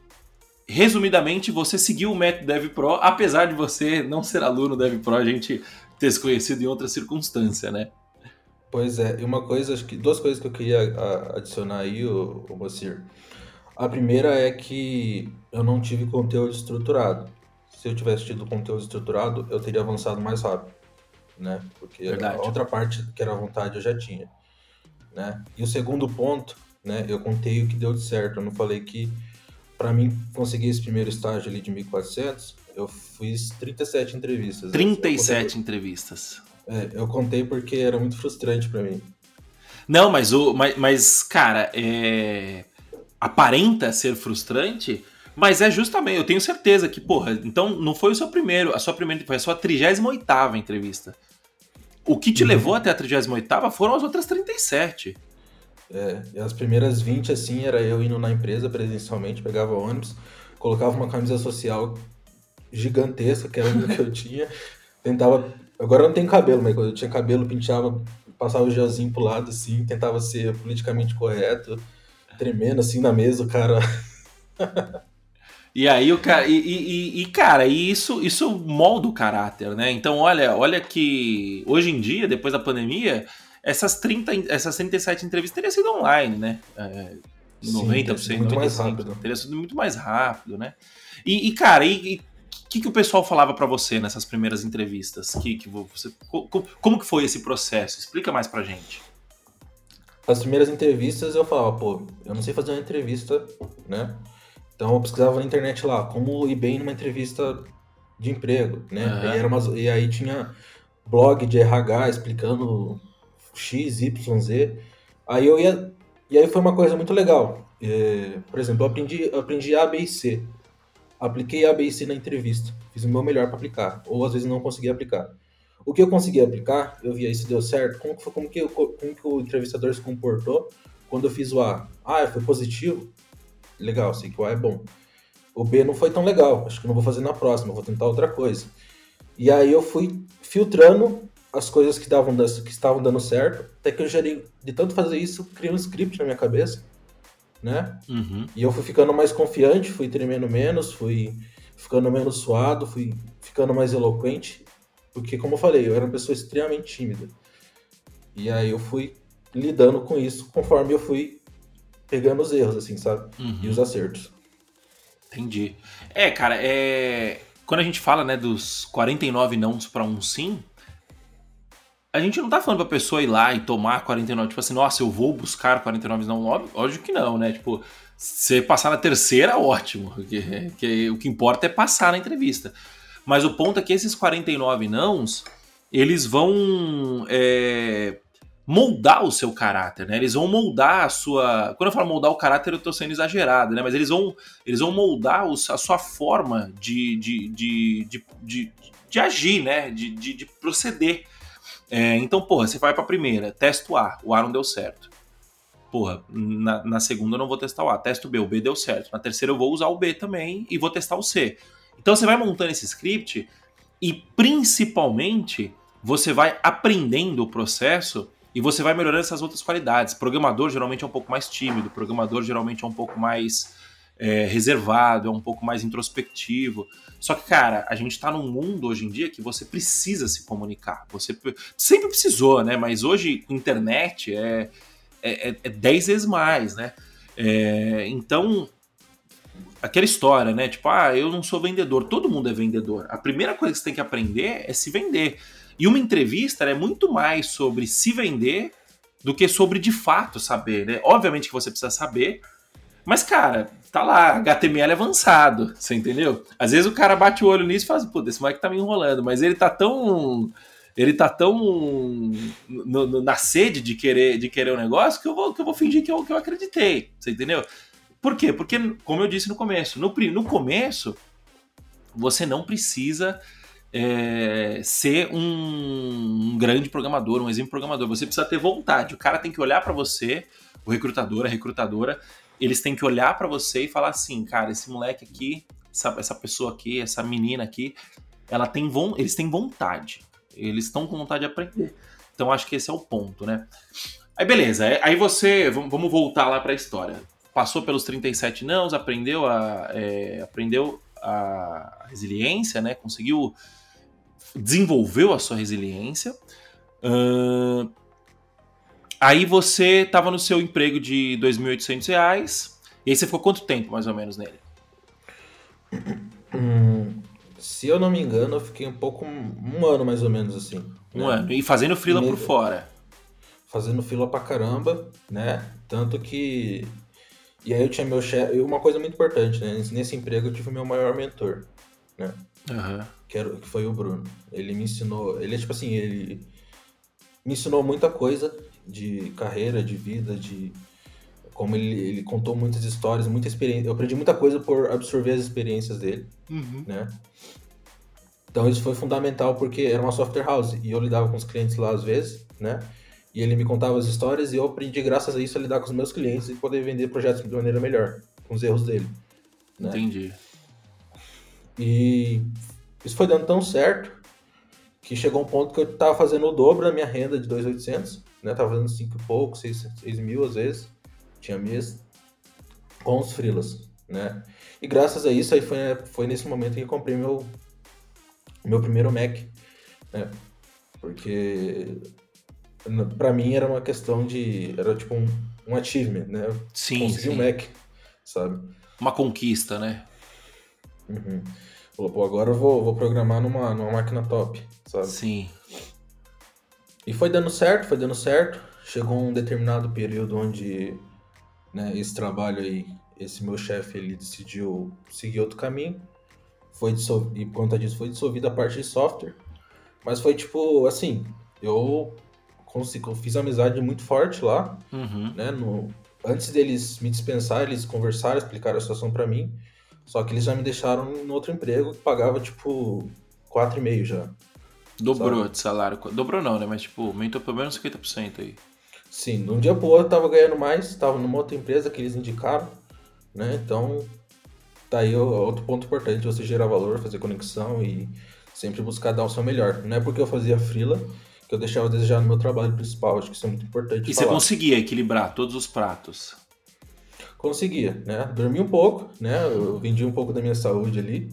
Resumidamente, você seguiu o método Dev Pro, apesar de você não ser aluno Dev Pro, a gente ter se conhecido em outra circunstância, né? Pois é, e uma coisa, acho que duas coisas que eu queria adicionar aí, o, o Mocir. A primeira é que eu não tive conteúdo estruturado. Se eu tivesse tido conteúdo estruturado, eu teria avançado mais rápido, né? Porque Verdade. a outra parte que era a vontade eu já tinha, né? E o segundo ponto, né? Eu contei o que deu de certo. Eu não falei que para mim conseguir esse primeiro estágio ali de 1400, eu fiz 37 entrevistas. 37 contei... entrevistas. É, eu contei porque era muito frustrante para mim. Não, mas o mas, mas cara, é aparenta ser frustrante, mas é justamente, eu tenho certeza que, porra, então não foi o seu primeiro, a sua primeira, foi a sua 38 entrevista. O que te uhum. levou até a 38 foram as outras 37. É, as primeiras 20, assim, era eu indo na empresa presencialmente, pegava ônibus, colocava uma camisa social gigantesca, que era o que eu tinha, tentava. Agora eu não tenho cabelo, mas quando eu tinha cabelo, pintava, passava o gelzinho pro lado, assim, tentava ser politicamente correto tremendo assim na mesa, o cara. E aí o cara. E, e, e, cara, isso, isso molda o caráter, né? Então, olha, olha que hoje em dia, depois da pandemia, essas, 30, essas 37 entrevistas teriam sido online, né? É, 90%. Sim, muito mais rápido. Teria sido muito mais rápido, né? E, e cara, e, o que, que o pessoal falava para você nessas primeiras entrevistas? Que, que você, como, como que foi esse processo? Explica mais pra gente. As primeiras entrevistas eu falava, pô, eu não sei fazer uma entrevista, né? Então eu pesquisava na internet lá, como ir bem numa entrevista de emprego, né? Uhum. E, era umas, e aí tinha blog de RH explicando X, Y, Z. Aí eu ia. E aí foi uma coisa muito legal. É, por exemplo, eu aprendi, eu aprendi A, B e C. Apliquei A, B e C na entrevista. Fiz o meu melhor para aplicar. Ou às vezes não consegui aplicar. O que eu consegui aplicar, eu vi aí se deu certo. Como que, foi, como, que, como que o entrevistador se comportou quando eu fiz o A? Ah, foi positivo? Legal, sei que o A é bom. O B não foi tão legal. Acho que não vou fazer na próxima, vou tentar outra coisa. E aí eu fui filtrando as coisas que, davam, que estavam dando certo, até que eu gerei, de tanto fazer isso, criei um script na minha cabeça, né? Uhum. E eu fui ficando mais confiante, fui tremendo menos, fui ficando menos suado, fui ficando mais eloquente, porque, como eu falei, eu era uma pessoa extremamente tímida. E aí eu fui lidando com isso conforme eu fui pegando os erros, assim, sabe? Uhum. E os acertos. Entendi. É, cara, é... quando a gente fala, né, dos 49 nãos para um sim, a gente não tá falando pra pessoa ir lá e tomar 49, tipo assim, nossa, eu vou buscar 49 não, óbvio que não, né? Tipo, você passar na terceira, ótimo. Porque, que, o que importa é passar na entrevista. Mas o ponto é que esses 49 nãos, eles vão é, moldar o seu caráter, né? Eles vão moldar a sua. Quando eu falo moldar o caráter, eu tô sendo exagerado, né? Mas eles vão, eles vão moldar a sua forma de, de, de, de, de, de agir, né? De, de, de proceder. É, então, porra, você vai pra primeira, testa o A, o A não deu certo. Porra, na, na, segunda eu não vou testar o A, testo o B, o B deu certo. Na terceira eu vou usar o B também e vou testar o C. Então você vai montando esse script e principalmente você vai aprendendo o processo e você vai melhorando essas outras qualidades. Programador geralmente é um pouco mais tímido, programador geralmente é um pouco mais é, reservado, é um pouco mais introspectivo. Só que, cara, a gente tá num mundo hoje em dia que você precisa se comunicar. Você sempre precisou, né? Mas hoje, internet é, é, é, é dez vezes mais, né? É, então, aquela história, né? Tipo, ah, eu não sou vendedor. Todo mundo é vendedor. A primeira coisa que você tem que aprender é se vender. E uma entrevista é muito mais sobre se vender do que sobre de fato saber, né? Obviamente que você precisa saber, mas, cara, tá lá, HTML avançado, você entendeu? Às vezes o cara bate o olho nisso e fala assim, pô, esse moleque tá me enrolando, mas ele tá tão. Ele tá tão no, no, na sede de querer, de querer um negócio que eu vou, que eu vou fingir que eu, que eu acreditei, você entendeu? Por quê? Porque, como eu disse no começo, no, no começo, você não precisa é, ser um, um, grande programador, um exemplo programador. Você precisa ter vontade. O cara tem que olhar para você, o recrutador, a recrutadora, eles têm que olhar para você e falar assim, cara, esse moleque aqui, essa, essa pessoa aqui, essa menina aqui, ela tem eles têm vontade. Eles estão com vontade de aprender. Então acho que esse é o ponto, né? Aí beleza, aí você, vamos voltar lá para a história. Passou pelos 37 nãos, aprendeu a, é, aprendeu a resiliência, né? Conseguiu, desenvolveu a sua resiliência. Uh, Aí você estava no seu emprego de R$ 2.800, e aí você ficou quanto tempo, mais ou menos, nele? Hum, se eu não me engano, eu fiquei um pouco, um ano mais ou menos assim. Um né? ano, e fazendo fila por fora. Fazendo fila pra caramba, né? Tanto que... E aí eu tinha meu chefe... Uma coisa muito importante, né? Nesse emprego eu tive meu maior mentor, né? Uhum. Que, era, que foi o Bruno. Ele me ensinou... Ele é tipo assim, ele me ensinou muita coisa de carreira, de vida, de como ele, ele contou muitas histórias, muita experiência. Eu aprendi muita coisa por absorver as experiências dele, uhum. né? Então isso foi fundamental porque era uma software house e eu lidava com os clientes lá às vezes, né? E ele me contava as histórias e eu aprendi graças a isso a lidar com os meus clientes e poder vender projetos de maneira melhor, com os erros dele. Né? Entendi. E isso foi dando tão certo que chegou um ponto que eu estava fazendo o dobro da minha renda de 2.800 né? Tava fazendo 5 e pouco, 6, mil às vezes, tinha mês, com os freelas, né? E graças a isso aí foi, foi nesse momento que eu comprei meu, meu primeiro Mac, né? Porque Pra mim era uma questão de. Era tipo um, um achievement, né? Sim, Consegui sim. um Mac, sabe? Uma conquista, né? Uhum. Falou, pô, agora eu vou, vou programar numa, numa máquina top, sabe? Sim. E foi dando certo, foi dando certo. Chegou um determinado período onde né, esse trabalho aí, esse meu chefe, ele decidiu seguir outro caminho. Foi dissol... E por conta disso foi dissolvida a parte de software. Mas foi tipo, assim, eu eu fiz amizade muito forte lá, Uhum. né? No... Antes deles me dispensar, eles conversaram, explicaram a situação pra mim. Só que eles já me deixaram no outro emprego que pagava tipo 4,5 já. Dobrou de salário. Dobrou não, né? Mas tipo, aumentou pelo menos 50% aí. Sim, de um dia pro outro eu tava ganhando mais, tava numa outra empresa que eles indicaram, né? Então, tá aí outro ponto importante, você gerar valor, fazer conexão e sempre buscar dar o seu melhor. Não é porque eu fazia frila que eu deixava a desejar no meu trabalho principal, acho que isso é muito importante E você falar. conseguia equilibrar todos os pratos. Conseguia, né? Dormi um pouco, né? Eu vendi um pouco da minha saúde ali,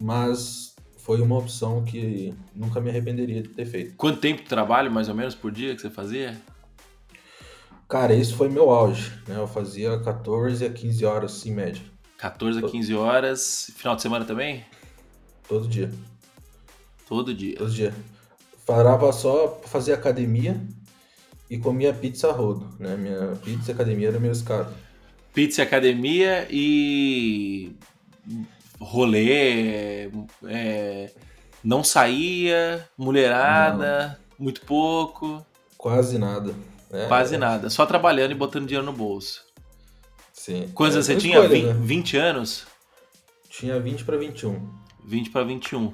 mas foi uma opção que nunca me arrependeria de ter feito. Quanto tempo de trabalho, mais ou menos, por dia que você fazia? Cara, esse foi meu auge, né? Eu fazia 14 a 15 horas em média, 14 a 15 horas. Final de semana também? todo dia. Todo dia. Todo dia. Parava só pra fazer academia e comia pizza a rodo, né? Minha pizza e academia era meu escada. Pizza e academia e rolê, é, não saía, mulherada, muito pouco, Quase nada. né? quase nada. Só trabalhando e botando dinheiro no bolso. Sim. Quantos É, anos você tinha? escolhas, 20, né? 20 anos? Tinha 20 pra 21. 20 para 21.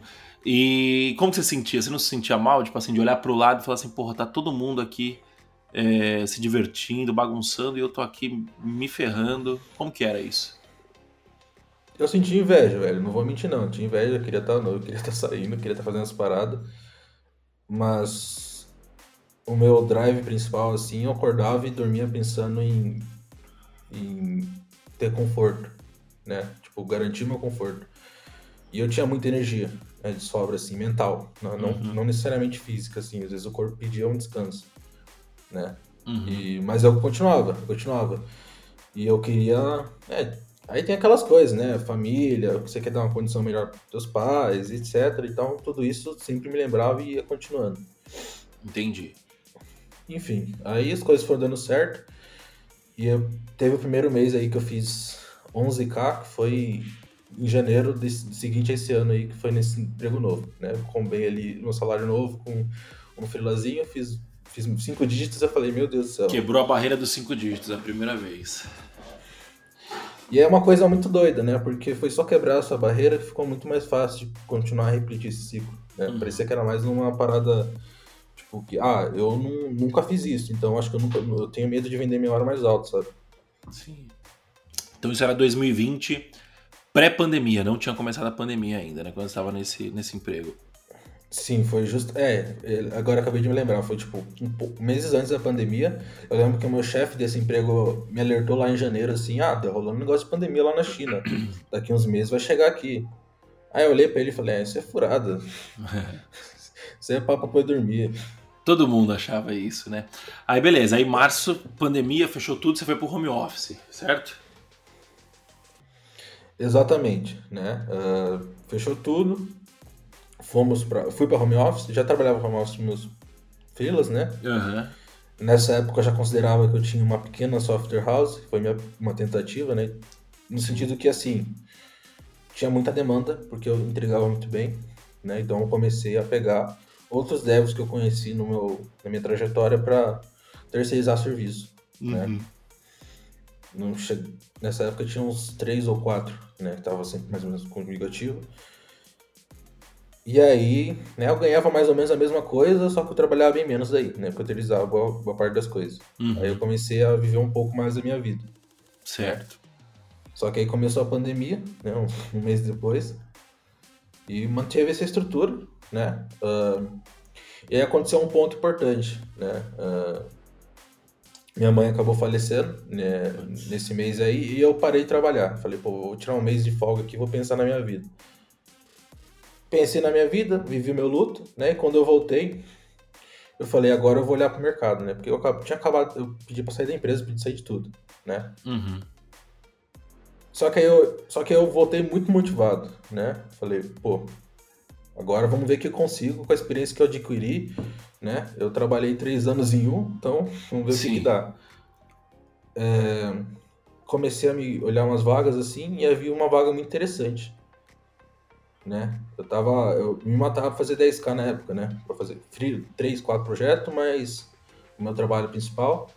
E como você sentia? Você não se sentia mal, tipo assim, de olhar pro lado e falar assim, porra, tá todo mundo aqui é, se divertindo, bagunçando e eu tô aqui me ferrando. Como que era isso? Eu senti inveja, velho. Não vou mentir, não. Eu tinha inveja, eu queria estar eu queria estar saindo, eu queria estar fazendo as paradas. Mas o meu drive principal, assim, eu acordava e dormia pensando em, em ter conforto, né? Tipo, garantir meu conforto. E eu tinha muita energia, né, de sobra, assim, mental. Não, não, Uhum. não necessariamente física, assim. Às vezes o corpo pedia um descanso, né? Uhum. E, mas eu continuava, continuava. E eu queria. é, aí tem aquelas coisas, né? Família, você quer dar uma condição melhor para teus pais, etc. Então, tudo isso sempre me lembrava e ia continuando. Entendi. Enfim, aí as coisas foram dando certo. E eu, teve o primeiro mês aí que eu fiz 11k, que foi em janeiro desse, seguinte a esse ano aí, que foi nesse emprego novo, né? Eu combei ali no salário novo com um frilazinho, fiz, fiz cinco dígitos eu falei, meu Deus do céu. Quebrou a barreira dos cinco dígitos a primeira vez. E é uma coisa muito doida, né? Porque foi só quebrar essa barreira que ficou muito mais fácil de continuar a repetir esse ciclo. Né? Uhum. Parecia que era mais uma parada, tipo, que, ah, eu nu- nunca fiz isso, então acho que eu nunca. Eu tenho medo de vender minha hora mais alta, sabe? Sim. Então isso era 2020, pré-pandemia, não tinha começado a pandemia ainda, né? Quando você estava nesse, nesse emprego. Sim, foi justo. É, é, agora acabei de me lembrar, foi tipo um meses antes da pandemia. Eu lembro que o meu chefe desse emprego me alertou lá em janeiro assim: ah, tá rolando um negócio de pandemia lá na China. Daqui uns meses vai chegar aqui. Aí eu olhei pra ele e falei: é, isso é furada. Isso é papo pra dormir. Todo mundo achava isso, né? Aí beleza, aí março, pandemia, fechou tudo, você foi pro home office, certo? Exatamente, né? Ah, fechou tudo. Fomos para, fui para home office. Já trabalhava home office meus freelas, né? Aham. Nessa época eu já considerava que eu tinha uma pequena software house, foi minha, uma tentativa, né? No sentido que assim tinha muita demanda porque eu entregava muito bem, né? Então eu comecei a pegar outros devs que eu conheci no meu, na minha trajetória para terceirizar serviço. Né? Uhum. Não che... Nessa época tinha uns três ou quatro, né? Tava sempre mais ou menos comigo ativo. E aí, né, eu ganhava mais ou menos a mesma coisa, só que eu trabalhava bem menos daí, né? Porque eu utilizava boa, boa parte das coisas. Uhum. Aí eu comecei a viver um pouco mais da minha vida. Certo. Só que aí começou a pandemia, né? Um, um mês depois. E manteve essa estrutura, né? Ah, e aí aconteceu um ponto importante, né? Ah, minha mãe acabou falecendo né, nesse mês aí e eu parei de trabalhar. Falei, pô, vou tirar um mês de folga aqui vou pensar na minha vida. Pensei na minha vida, vivi o meu luto, né? E quando eu voltei, eu falei, agora eu vou olhar pro mercado, né? Porque eu tinha acabado, eu pedi pra sair da empresa, pedi sair de tudo, né? Uhum. Só que aí eu, só que eu voltei muito motivado, né? Falei, pô, agora vamos ver o que eu consigo com a experiência que eu adquiri, né? Eu trabalhei três anos em um, então vamos ver Sim. o que, que dá. É, comecei a me olhar umas vagas assim e havia uma vaga muito interessante, né? Eu tava, eu me matava pra fazer 10k na época, né? Pra fazer 3, 4 projetos, mas o meu trabalho principal.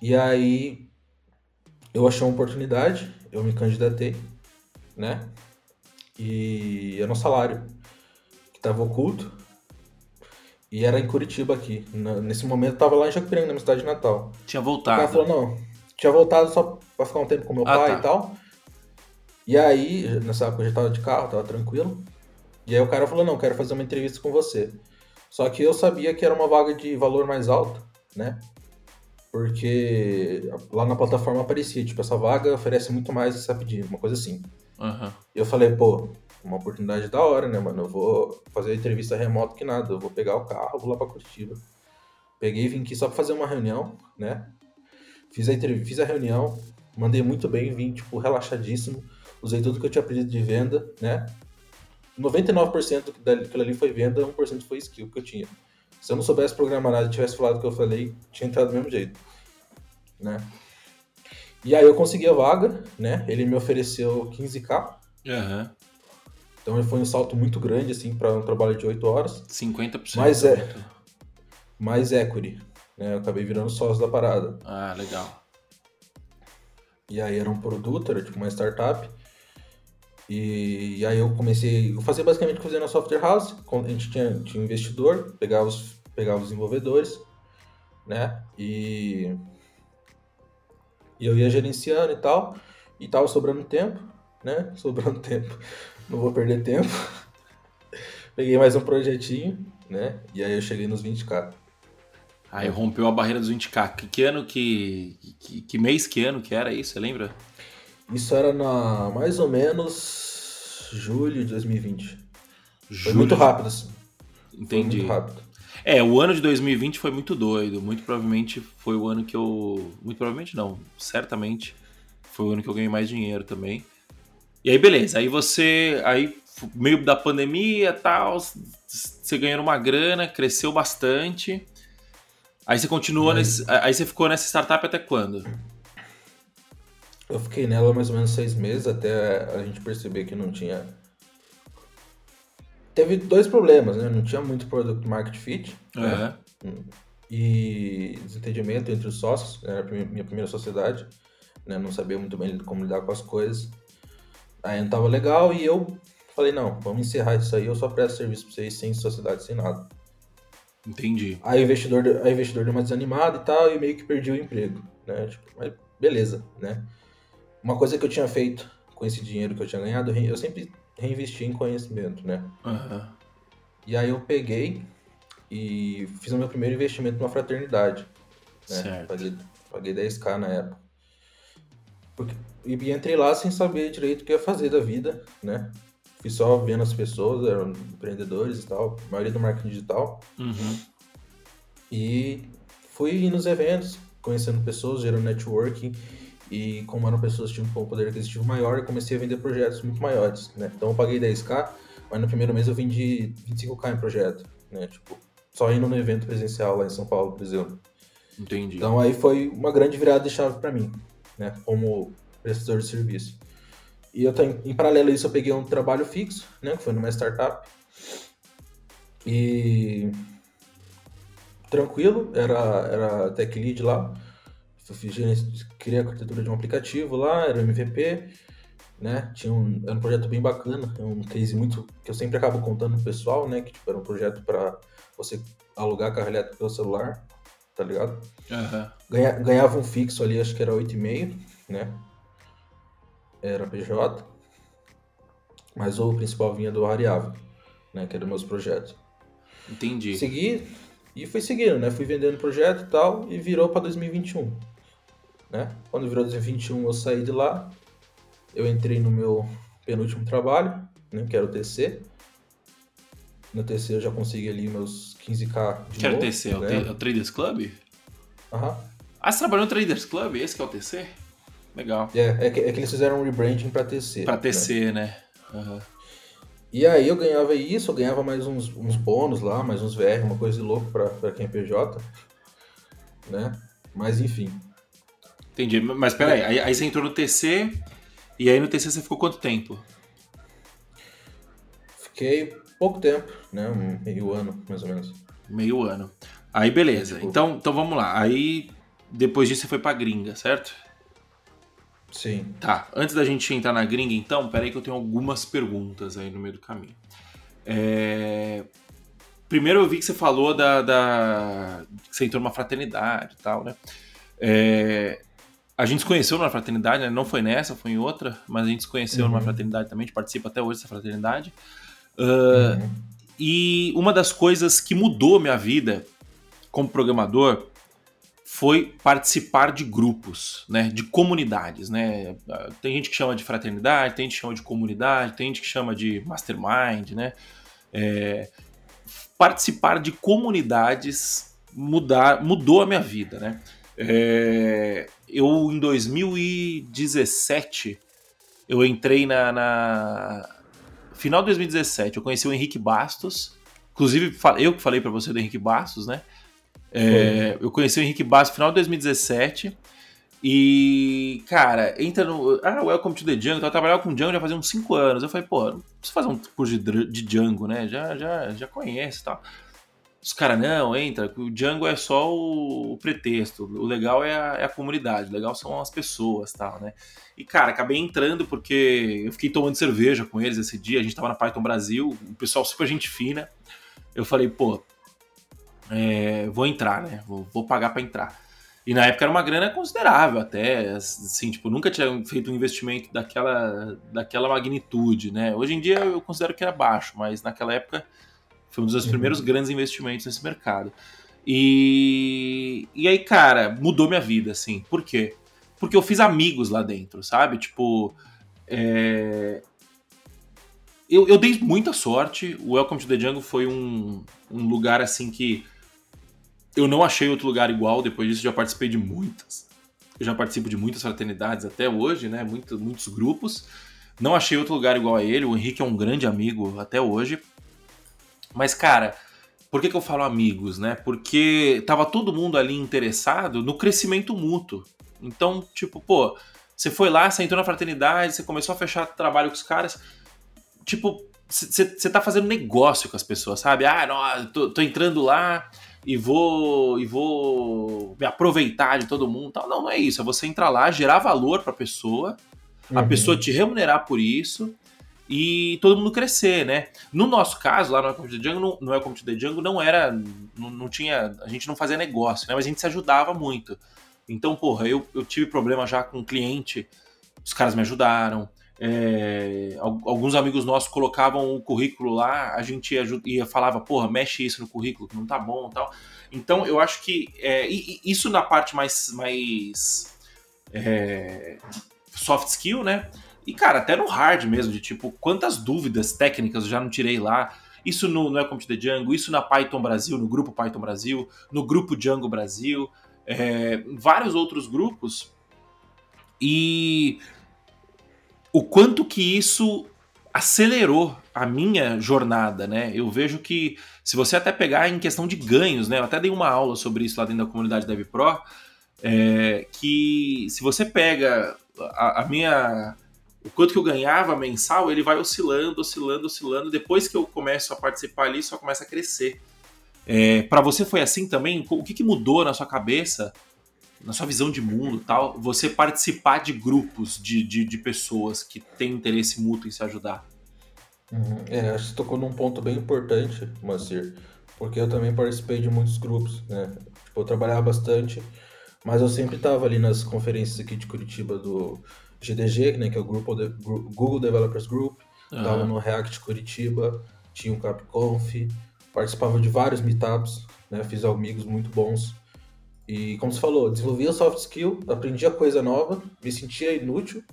E aí eu achei uma oportunidade, eu me candidatei, né? E era um salário que tava oculto. E era em Curitiba aqui. Nesse momento eu tava lá em Jacupiranha, na minha cidade de Natal. Tinha voltado. O cara falou, não, tinha voltado só pra ficar um tempo com meu ah, pai tá. e tal. E aí, nessa época eu já tava de carro, tava tranquilo. E aí o cara falou, não, quero fazer uma entrevista com você. Só que eu sabia que era uma vaga de valor mais alto, né? Porque lá na plataforma aparecia, tipo, essa vaga oferece muito mais essa pedida, uma coisa assim. Uhum. E eu falei, pô, uma oportunidade da hora, né, mano? Eu vou fazer a entrevista remoto que nada, eu vou pegar o carro, vou lá pra Curitiba. Peguei e vim aqui só pra fazer uma reunião, né? Fiz a, entrevista, fiz a reunião, mandei muito bem, vim, tipo, relaxadíssimo usei tudo que eu tinha aprendido de venda, né? 99% daquilo ali foi venda, 1% foi skill que eu tinha. Se eu não soubesse programar nada e tivesse falado o que eu falei, tinha entrado do mesmo jeito, né? E aí eu consegui a vaga, né? Ele me ofereceu 15k. Uhum. Então foi um salto muito grande, assim, para um trabalho de 8 horas. 50%. Mais é. Mais equity. Né? Eu acabei virando sócio da parada. Ah, legal. E aí era um produto, era tipo uma startup. E, e, aí eu comecei, eu fazia basicamente o que fazia na software house, a gente tinha, tinha um investidor, pegava os, pegava os desenvolvedores, né, e, e eu ia gerenciando e tal, e tava sobrando tempo, né, sobrando tempo, não vou perder tempo, peguei mais um projetinho, né, e aí eu cheguei nos 20k. Aí rompeu a barreira dos 20k, que, que ano que, que, que mês, que ano que era isso, você lembra? Isso era na mais ou menos julho de 2020. Julho. Foi muito rápido, assim. Entendi. Foi muito rápido. É, o ano de 2020 foi muito doido. Muito provavelmente foi o ano que eu. Muito provavelmente não, certamente foi o ano que eu ganhei mais dinheiro também. E aí, beleza. Aí você. Aí, meio da pandemia e tal, você ganhou uma grana, cresceu bastante. Aí você continuou nesse. Aí você ficou nessa startup até quando? Eu fiquei nela mais ou menos seis meses até a gente perceber que não tinha. Teve dois problemas, né? Não tinha muito product market fit. Uhum. Né? E desentendimento entre os sócios. Era a minha primeira sociedade. Né? Não sabia muito bem como lidar com as coisas. Aí não tava legal e eu falei, não, vamos encerrar isso aí, eu só presto serviço pra vocês sem sociedade, sem nada. Entendi. Aí o investidor, aí o investidor deu uma desanimada e tal, e meio que perdi o emprego, né? Tipo, mas beleza, né? Uma coisa que eu tinha feito com esse dinheiro que eu tinha ganhado, eu sempre reinvesti em conhecimento, né? Uhum. E aí eu peguei e fiz o meu primeiro investimento numa fraternidade. Né? Certo. Paguei, paguei 10k na época. Porque, e entrei lá sem saber direito o que ia fazer da vida, né? Fui só vendo as pessoas, eram empreendedores e tal, a maioria do marketing digital. Uhum. E fui nos eventos, conhecendo pessoas, gerando networking. E como eram pessoas que tinham um poder aquisitivo maior, eu comecei a vender projetos muito maiores, né? Então eu paguei 10k, mas no primeiro mês eu vendi 25k em projeto, né? Tipo, só indo no evento presencial lá em São Paulo, por exemplo. Entendi. Então aí foi uma grande virada de chave para mim, né? Como prestador de serviço. E eu em paralelo a isso eu peguei um trabalho fixo, né? Que foi numa startup. E tranquilo, era, era tech lead lá. Eu fiz, criei a arquitetura de um aplicativo lá, era MVP, né? Tinha um, era um projeto bem bacana, é um case muito que eu sempre acabo contando pro pessoal, né? Que tipo, era um projeto para você alugar carro elétrico pelo celular, tá ligado? Uhum. Ganha, ganhava um fixo ali, acho que era 8,5, né? Era PJ. Mas o principal vinha do variável, né? Que era meus projetos. Entendi. Segui e fui seguindo, né? Fui vendendo projeto e tal, e virou para 2021. Né? Quando virou 2021 eu saí de lá, eu entrei no meu penúltimo trabalho, né, que era o TC. No TC eu já consegui ali meus 15k de Que era o TC? É o, né? É o Traders Club? Aham. Ah, você trabalhou no Traders Club? Esse que é o TC? Legal. É, é que, é que eles fizeram um rebranding pra TC. Pra? TC, né? Aham. E aí eu ganhava isso, eu ganhava mais uns, uns bônus lá, mais uns VR, uma coisa de louco pra, pra quem é PJ. Né? Mas enfim. Entendi. Mas peraí, aí, aí você entrou no TC, e aí no TC você ficou quanto tempo? Fiquei pouco tempo, né? Um meio ano, mais ou menos. Meio ano. Aí beleza. Então, então vamos lá. Aí depois disso você foi pra gringa, certo? Sim. Tá, antes da gente entrar na gringa, então, peraí que eu tenho algumas perguntas aí no meio do caminho. É, Primeiro eu vi que você falou da, da- que você entrou numa fraternidade e tal, né? É, A gente se conheceu numa fraternidade, né? Não foi nessa, foi em outra, mas a gente se conheceu numa Uhum. fraternidade também, a gente participa até hoje dessa fraternidade. Ah, Uhum. e uma das coisas que mudou minha vida como programador foi participar de grupos, né, de comunidades, né? Tem gente que chama de fraternidade, tem gente que chama de comunidade, tem gente que chama de mastermind, né? É, participar de comunidades mudar, mudou a minha vida, né? É, eu em 2017 eu entrei na, na final de 2017 eu conheci o Henrique Bastos, inclusive eu que falei pra você do Henrique Bastos, né? É, eu conheci o Henrique Bastos no final de 2017 e, cara, entra no. Ah, Welcome to the Django. Eu trabalhava com Django já fazia uns 5 anos. Eu falei, pô, não preciso fazer um curso de, de Django, né? Já, já, já conhece e tal. Os caras, não, entra, o Django é só o, o pretexto. O legal é a, é a comunidade, o legal são as pessoas e tal, né? E, cara, acabei entrando porque eu fiquei tomando cerveja com eles esse dia. A gente tava na Python Brasil, o pessoal super gente fina. Eu falei, pô, é, vou entrar, né? Vou, vou pagar pra entrar. E na época era uma grana considerável até, assim, tipo, nunca tinha feito um investimento daquela, daquela magnitude, né? Hoje em dia eu considero que era baixo, mas naquela época foi um dos meus Uhum. primeiros grandes investimentos nesse mercado. E, e aí, cara, mudou minha vida, assim. Por quê? Porque eu fiz amigos lá dentro, sabe? Tipo, é, eu, eu dei muita sorte. O Welcome to the Jungle foi um, um lugar assim que eu não achei outro lugar igual. Depois disso, já participei de muitas. Eu já participo de muitas fraternidades até hoje, né? Muito, muitos grupos. Não achei outro lugar igual a ele. O Henrique é um grande amigo até hoje. Mas, cara, por que, que eu falo amigos, né? Porque tava todo mundo ali interessado no crescimento mútuo. Então, tipo, pô, você foi lá, você entrou na fraternidade, você começou a fechar trabalho com os caras. Tipo, você tá fazendo negócio com as pessoas, sabe? Ah, não, tô, tô entrando lá e vou e vou me aproveitar de todo mundo. Tal. Não, não é isso. É você entrar lá, gerar valor pra pessoa, a Uhum. pessoa te remunerar por isso e todo mundo crescer, né? No nosso caso, lá no to the Jungle, no, to the Jungle não era, não, não tinha, a gente não fazia negócio, né? Mas a gente se ajudava muito. Então, porra, eu, eu tive problema já com um cliente, os caras me ajudaram. É, al- alguns amigos nossos colocavam o currículo lá, a gente ia, ia falava, porra, mexe isso no currículo, que não tá bom tal. Então, eu acho que é, isso na parte mais, mais é, soft skill, né? E, cara, até no hard mesmo, de tipo, quantas dúvidas técnicas eu já não tirei lá. Isso no, no Welcome to the Django, isso na Python Brasil, no grupo Python Brasil, no grupo Django Brasil, é, vários outros grupos. E o quanto que isso acelerou a minha jornada, né? Eu vejo que se você até pegar em questão de ganhos, né? Eu até dei uma aula sobre isso lá dentro da comunidade DevPro, é, que se você pega a, a minha o quanto que eu ganhava mensal, ele vai oscilando, oscilando, oscilando. Depois que eu começo a participar ali, só começa a crescer. É, para você foi assim também? O que, que mudou na sua cabeça, na sua visão de mundo e tal, você participar de grupos de, de, de pessoas que têm interesse mútuo em se ajudar? Uhum. É, acho que você tocou num ponto bem importante, Macir, porque eu também participei de muitos grupos, né? Tipo, eu trabalhava bastante, mas eu sempre estava ali nas conferências aqui de Curitiba do GDG, né, que é o grupo de- Google Developers Group, estava Aham. no React Curitiba, tinha um CapConf, participava de vários meetups, né, fiz amigos muito bons. E como você falou, desenvolvia soft skill, aprendia coisa nova, me sentia inútil,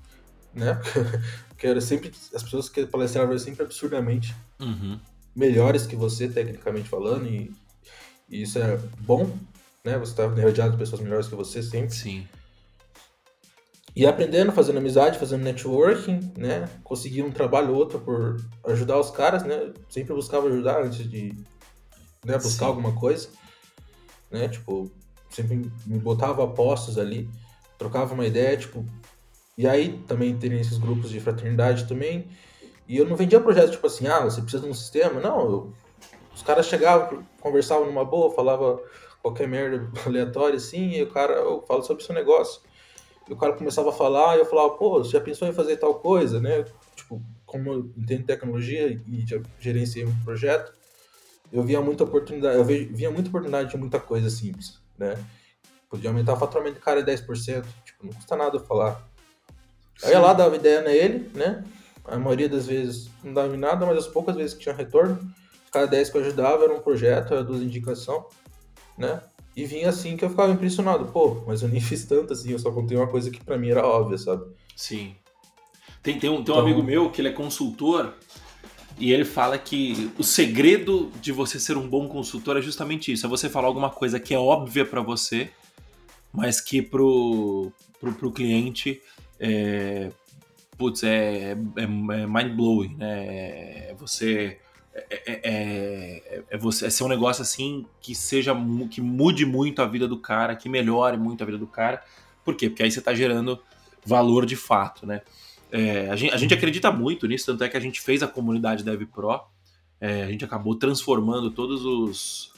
né? Porque era sempre as pessoas que palestravam eram sempre absurdamente Uhum. melhores que você, tecnicamente falando, e, e isso é bom, né? Você está rodeado de pessoas melhores que você sempre. Sim. E aprendendo, fazendo amizade, fazendo networking, né? Consegui um trabalho ou outro por ajudar os caras, né? Sempre buscava ajudar antes de né, buscar Sim. alguma coisa, né? Tipo, sempre me botava a postos ali, trocava uma ideia, tipo... E aí também tem esses grupos de fraternidade também. E eu não vendia projetos tipo assim, ah, você precisa de um sistema. Não, eu... os caras chegavam, conversavam numa boa, falava qualquer merda aleatória assim, e o cara, eu falo sobre seu negócio e o cara começava a falar e eu falava, pô, você já pensou em fazer tal coisa, né? Tipo, como eu entendo tecnologia e já gerenciei um projeto, eu via muita oportunidade, eu via muita oportunidade de muita coisa simples, né? Podia aumentar o faturamento do cara em 10%, tipo, não custa nada eu falar. Aí lá dava ideia nele, né? A maioria das vezes não dava em nada, mas as poucas vezes que tinha retorno, cada 10 que eu ajudava era um projeto, era duas indicação, né? E vinha assim que eu ficava impressionado. Pô, mas eu nem fiz tanto assim, eu só contei uma coisa que para mim era óbvia, sabe? Sim. Tem, tem, um, tem então... um amigo meu que ele é consultor e ele fala que o segredo de você ser um bom consultor é justamente isso: é você falar alguma coisa que é óbvia para você, mas que pro, pro, pro cliente é, putz, é, é, é mind blowing, né? É você é é, é, é, você, é ser um negócio assim que seja que mude muito a vida do cara, que melhore muito a vida do cara. Por quê? Porque aí você está gerando valor de fato, né? É, a, gente, a, gente, acredita muito nisso, tanto é que a gente fez a comunidade DevPro, é, a gente acabou transformando todos os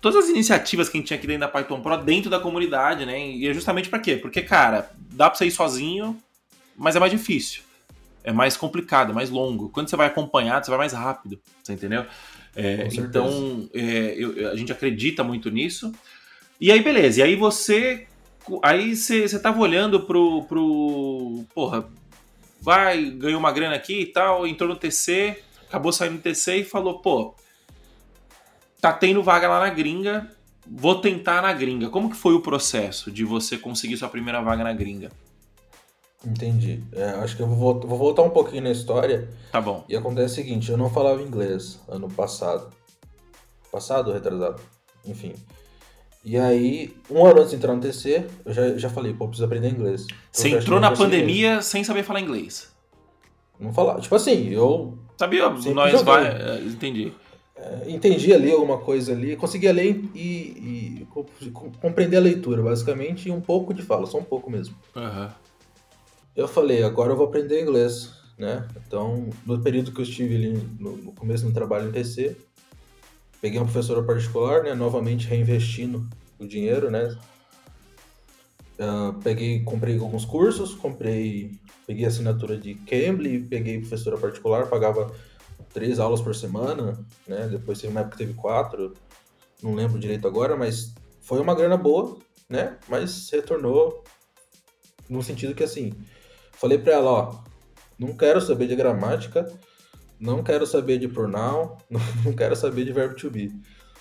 todas as iniciativas que a gente tinha aqui dentro da Python Pro dentro da comunidade, né? E é justamente para quê? Porque, cara, dá para você ir sozinho, mas é mais difícil é mais complicado, é mais longo. Quando você vai acompanhado, você vai mais rápido, você entendeu? É, então, é, eu, a gente acredita muito nisso. E aí, beleza. E aí você. Aí você, você tava olhando pro, pro. Porra, vai, ganhou uma grana aqui e tal, entrou no TC, acabou saindo do TC e falou, pô, tá tendo vaga lá na gringa, vou tentar na gringa. Como que foi o processo de você conseguir sua primeira vaga na gringa? Entendi. É, acho que eu vou, vou, voltar um pouquinho na história. Tá bom. E acontece o seguinte, eu não falava inglês ano passado. Passado ou retrasado? Enfim. E aí, um ano antes de entrar no TC, eu já, já falei, pô, preciso aprender inglês. Você entrou na pandemia inglês. sem saber falar inglês? Não falar. Tipo assim, eu. Sabia, nós vai. É, entendi. É, entendi ali alguma coisa ali, conseguia ler e, e, compreender a leitura, basicamente, e um pouco de fala, só um pouco mesmo. Uhum eu falei, agora eu vou aprender inglês, né? Então, no período que eu estive ali no, no começo do trabalho em TC, peguei uma professora particular, né? Novamente reinvestindo o dinheiro, né? Uh, peguei, comprei alguns cursos, comprei, peguei assinatura de Cambly, peguei professora particular, pagava três aulas por semana, né? Depois teve uma época que teve quatro, não lembro direito agora, mas foi uma grana boa, né? Mas retornou no sentido que assim, Falei para ela, ó, não quero saber de gramática, não quero saber de pronoun, não quero saber de verbo to be.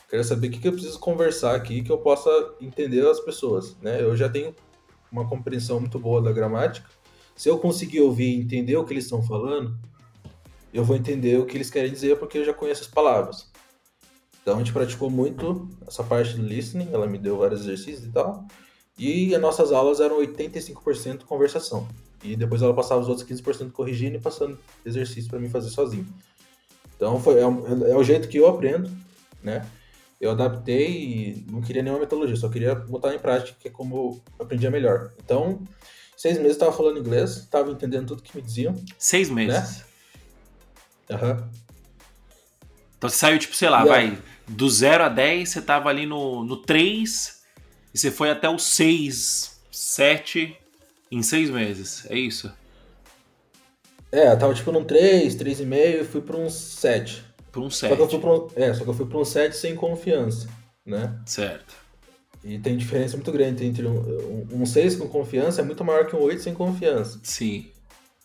Quero saber o que, eu preciso conversar aqui que eu possa entender as pessoas, né? Eu já tenho uma compreensão muito boa da gramática. Se eu conseguir ouvir e entender o que eles estão falando, eu vou entender o que eles querem dizer porque eu já conheço as palavras. Então a gente praticou muito essa parte do listening, ela me deu vários exercícios e tal. E as nossas aulas eram 85% conversação. E depois ela passava os outros 15% corrigindo e passando exercício para mim fazer sozinho. Então foi, é, é, o jeito que eu aprendo, né? Eu adaptei e não queria nenhuma metodologia, só queria botar em prática, que é como eu aprendia melhor. Então, seis meses eu estava falando inglês, estava entendendo tudo que me diziam. Seis meses? Né? Aham. Uhum. Então você saiu, tipo, sei lá, e vai, aí? do 0 a 10, você tava ali no, no 3, e você foi até o 6, 7, em seis meses, é isso? É, eu tava tipo num 3, 3,5 e fui pra um 7. Pra um 7. Só que eu fui pra um, é, só que eu fui pra um 7 sem confiança, né? Certo. E tem diferença muito grande entre um, um 6 com confiança é muito maior que um 8 sem confiança. Sim.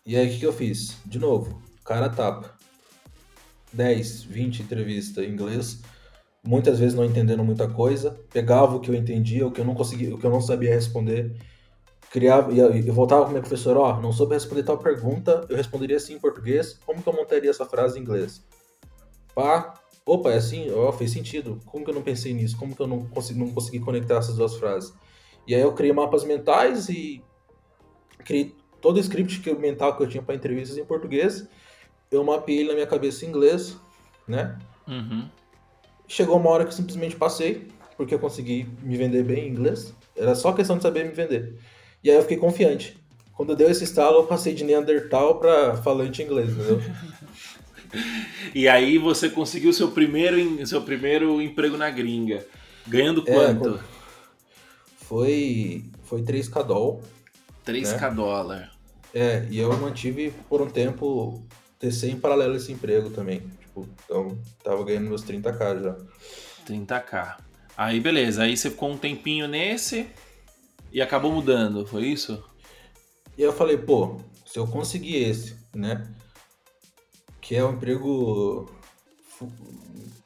E aí o que, que eu fiz? De novo, cara tapa. 10, 20 entrevistas em inglês, muitas vezes não entendendo muita coisa, pegava o que eu entendia, o que eu não conseguia, o que eu não sabia responder criava, eu voltava com minha professora, ó, oh, não soube responder tal pergunta, eu responderia assim em português, como que eu montaria essa frase em inglês? pá, opa, é assim, ó, fez sentido. Como que eu não pensei nisso? Como que eu não consegui, não consegui conectar essas duas frases? E aí eu criei mapas mentais e criei todo o script que, mental que eu tinha para entrevistas em português. Eu mapeei na minha cabeça em inglês, né? Uhum. Chegou uma hora que eu simplesmente passei, porque eu consegui me vender bem em inglês. Era só questão de saber me vender. E aí eu fiquei confiante. Quando deu esse estalo, eu passei de Neandertal para falante inglês, entendeu? e aí você conseguiu seu primeiro, seu primeiro emprego na gringa. Ganhando é, quanto? É, foi, foi 3k dólar. 3k né? dólar. É, e eu mantive por um tempo TC em paralelo esse emprego também. Tipo, então tava ganhando meus 30k já. 30k. Aí beleza, aí você ficou um tempinho nesse e acabou mudando, foi isso? E eu falei, pô, se eu conseguir esse, né? Que é um emprego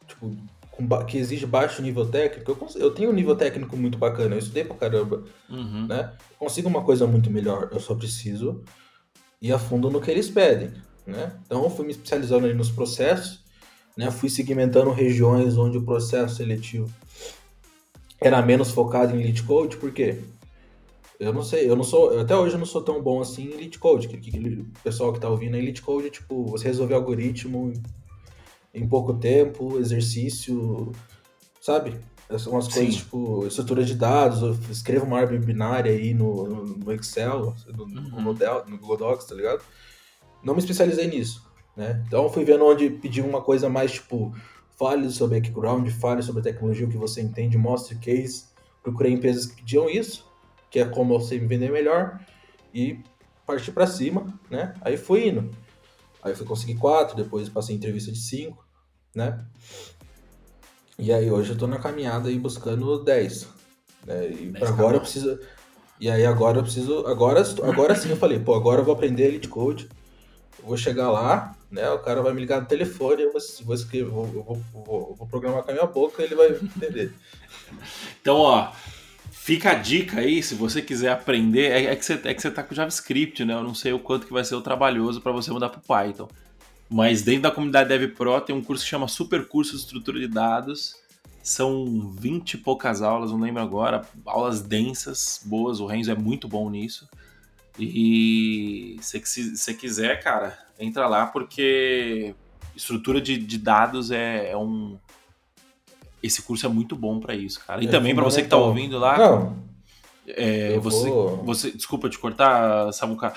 tipo, com, que exige baixo nível técnico, eu, consigo, eu tenho um nível técnico muito bacana, eu estudei pra caramba, uhum. né? Eu consigo uma coisa muito melhor, eu só preciso ir a fundo no que eles pedem, né? Então eu fui me especializando ali nos processos, né? Fui segmentando regiões onde o processo seletivo era menos focado em lead code, por quê? Eu não sei, eu não sou, até hoje eu não sou tão bom assim em lead code. Que, que, que o pessoal que tá ouvindo lead code é tipo, você resolver algoritmo em pouco tempo, exercício, sabe? São umas coisas tipo estrutura de dados, eu escrevo uma árvore binária aí no, no Excel, no, uhum. no, no Google Docs, tá ligado? Não me especializei nisso, né? Então fui vendo onde pedir uma coisa mais tipo, fale seu background, fale sobre a tecnologia, o que você entende, mostre case. Procurei empresas que pediam isso que é como você me vender melhor, e partir para cima, né? Aí fui indo. Aí fui conseguir quatro, depois passei entrevista de cinco, né? E aí hoje eu tô na caminhada aí buscando 10. Né? E para agora eu preciso. E aí agora eu preciso. Agora, agora sim eu falei, pô, agora eu vou aprender Elite Code. Eu vou chegar lá, né? O cara vai me ligar no telefone, eu vou, vou escrever, vou, vou, vou, vou programar com a minha boca e ele vai entender. então, ó, Fica a dica aí, se você quiser aprender, é, é, que você, é que você tá com JavaScript, né? Eu não sei o quanto que vai ser o trabalhoso para você mudar para Python. Mas dentro da comunidade DevPro tem um curso que chama Super Curso de Estrutura de Dados. São 20 e poucas aulas, não lembro agora. Aulas densas, boas. O Renzo é muito bom nisso. E se você quiser, cara, entra lá porque estrutura de, de dados é, é um, esse curso é muito bom para isso, cara. E é também para você que tá ouvindo lá. Não. É, você, vou... você, desculpa te cortar, Samuca.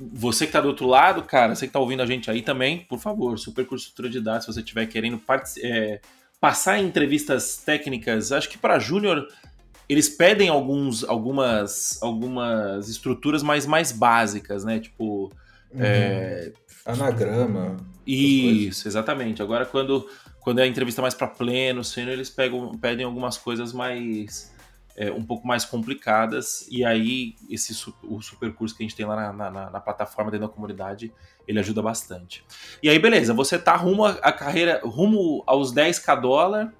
Você que tá do outro lado, cara, você que tá ouvindo a gente aí também, por favor, super curso estrutura de dados, se você estiver querendo é, passar em entrevistas técnicas, acho que para júnior eles pedem alguns, algumas, algumas estruturas mais, mais básicas, né? Tipo. Uhum. É... Anagrama. Isso, exatamente. Agora, quando quando é a entrevista mais para pleno, sênior, eles pegam, pedem algumas coisas mais é, um pouco mais complicadas e aí esse o super curso que a gente tem lá na, na, na, plataforma dentro da comunidade ele ajuda bastante. E aí beleza, você tá rumo a, carreira, rumo aos 10k dólar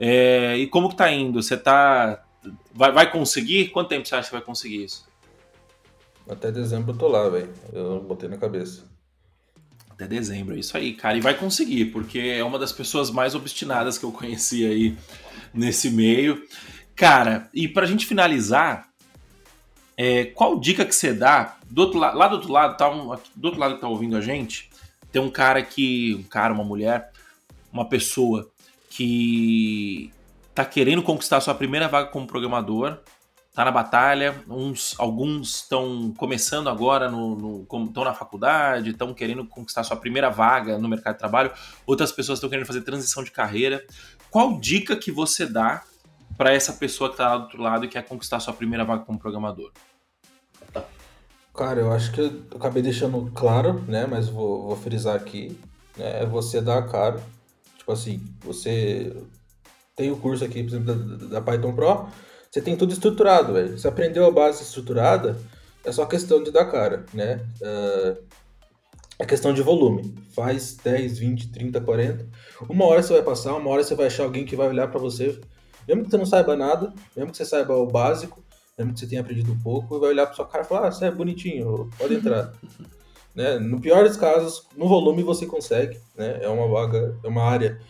é, e como que tá indo? Você tá vai, vai conseguir? Quanto tempo você acha que vai conseguir isso? Até dezembro eu tô lá, velho. Eu botei na cabeça. Até dezembro, é isso aí, cara. E vai conseguir, porque é uma das pessoas mais obstinadas que eu conheci aí nesse meio. Cara, e pra gente finalizar, é, qual dica que você dá? Do outro lá do outro lado, tá um, do outro lado que tá ouvindo a gente, tem um cara que. Um cara, uma mulher, uma pessoa que tá querendo conquistar sua primeira vaga como programador tá na batalha, uns, alguns estão começando agora, no, estão na faculdade, estão querendo conquistar sua primeira vaga no mercado de trabalho, outras pessoas estão querendo fazer transição de carreira. Qual dica que você dá para essa pessoa que está lá do outro lado e quer conquistar sua primeira vaga como programador? Cara, eu acho que eu acabei deixando claro, né? Mas vou, vou frisar aqui. Né, é você dar a cara. Tipo assim, você tem o curso aqui, por exemplo, da, da Python Pro, você tem tudo estruturado, velho. Você aprendeu a base estruturada, é só questão de dar cara, né? Uh, é questão de volume. Faz 10, 20, 30, 40. Uma hora você vai passar, uma hora você vai achar alguém que vai olhar para você, mesmo que você não saiba nada, mesmo que você saiba o básico, mesmo que você tenha aprendido um pouco, e vai olhar pra sua cara e falar: Ah, você é bonitinho, pode entrar. Né? No pior dos casos, no volume você consegue, né? É uma vaga, é uma área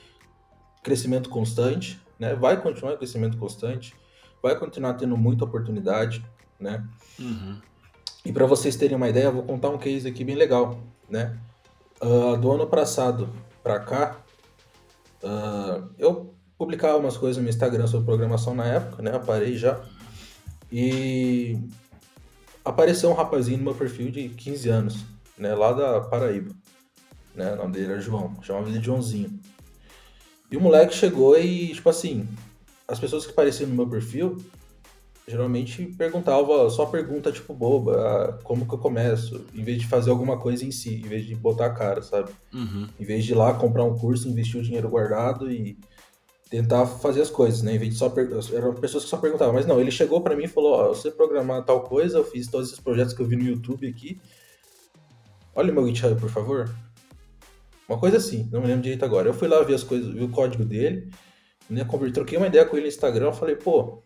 crescimento constante, né? Vai continuar em crescimento constante, vai continuar tendo muita oportunidade, né? Uhum. E para vocês terem uma ideia, eu vou contar um case aqui bem legal, né? Uh, do ano passado para cá, uh, eu publicava umas coisas no Instagram sobre programação na época, né? Eu parei já. E apareceu um rapazinho no meu perfil de 15 anos, né? Lá da Paraíba. Né? O nome dele era João, chamava ele de Joãozinho. E o moleque chegou e, tipo assim, as pessoas que apareciam no meu perfil geralmente perguntava só pergunta tipo boba, ah, como que eu começo, em vez de fazer alguma coisa em si, em vez de botar a cara, sabe? Uhum. Em vez de ir lá comprar um curso, investir o dinheiro guardado e tentar fazer as coisas, né? Em vez de só per... eram pessoas que só perguntavam, mas não, ele chegou para mim e falou, ó, você programar tal coisa, eu fiz todos esses projetos que eu vi no YouTube aqui. Olha o meu GitHub, por favor. Uma coisa assim, não me lembro direito agora. Eu fui lá ver as coisas, vi o código dele, né? Troquei uma ideia com ele no Instagram, eu falei, pô,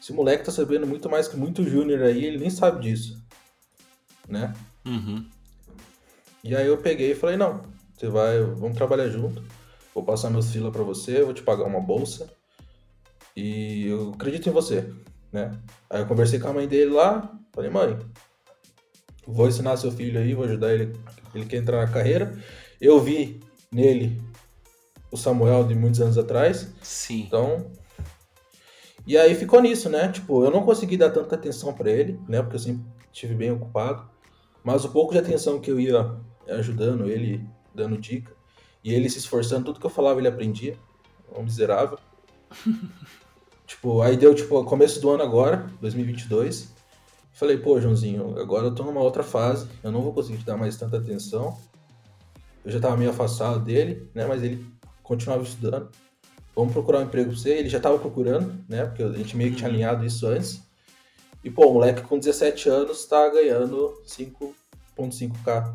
esse moleque tá sabendo muito mais que muito júnior aí, ele nem sabe disso. Né? Uhum. E aí eu peguei e falei, não, você vai, vamos trabalhar junto. Vou passar meus fila para você, vou te pagar uma bolsa. E eu acredito em você, né? Aí eu conversei com a mãe dele lá, falei, mãe, vou ensinar seu filho aí, vou ajudar ele, ele quer entrar na carreira. Eu vi nele o Samuel de muitos anos atrás. Sim. Então, e aí ficou nisso, né? Tipo, eu não consegui dar tanta atenção para ele, né? Porque eu sempre estive bem ocupado. Mas o pouco de atenção que eu ia ajudando ele, dando dica, e ele se esforçando, tudo que eu falava ele aprendia. Um miserável. tipo, aí deu, tipo, começo do ano agora, 2022. Falei, pô, Joãozinho, agora eu tô numa outra fase, eu não vou conseguir te dar mais tanta atenção. Eu já tava meio afastado dele, né? Mas ele continuava estudando vamos procurar um emprego pra você. Ele já estava procurando, né? Porque a gente meio que tinha uhum. alinhado isso antes. E, pô, o moleque com 17 anos tá ganhando 5.5k.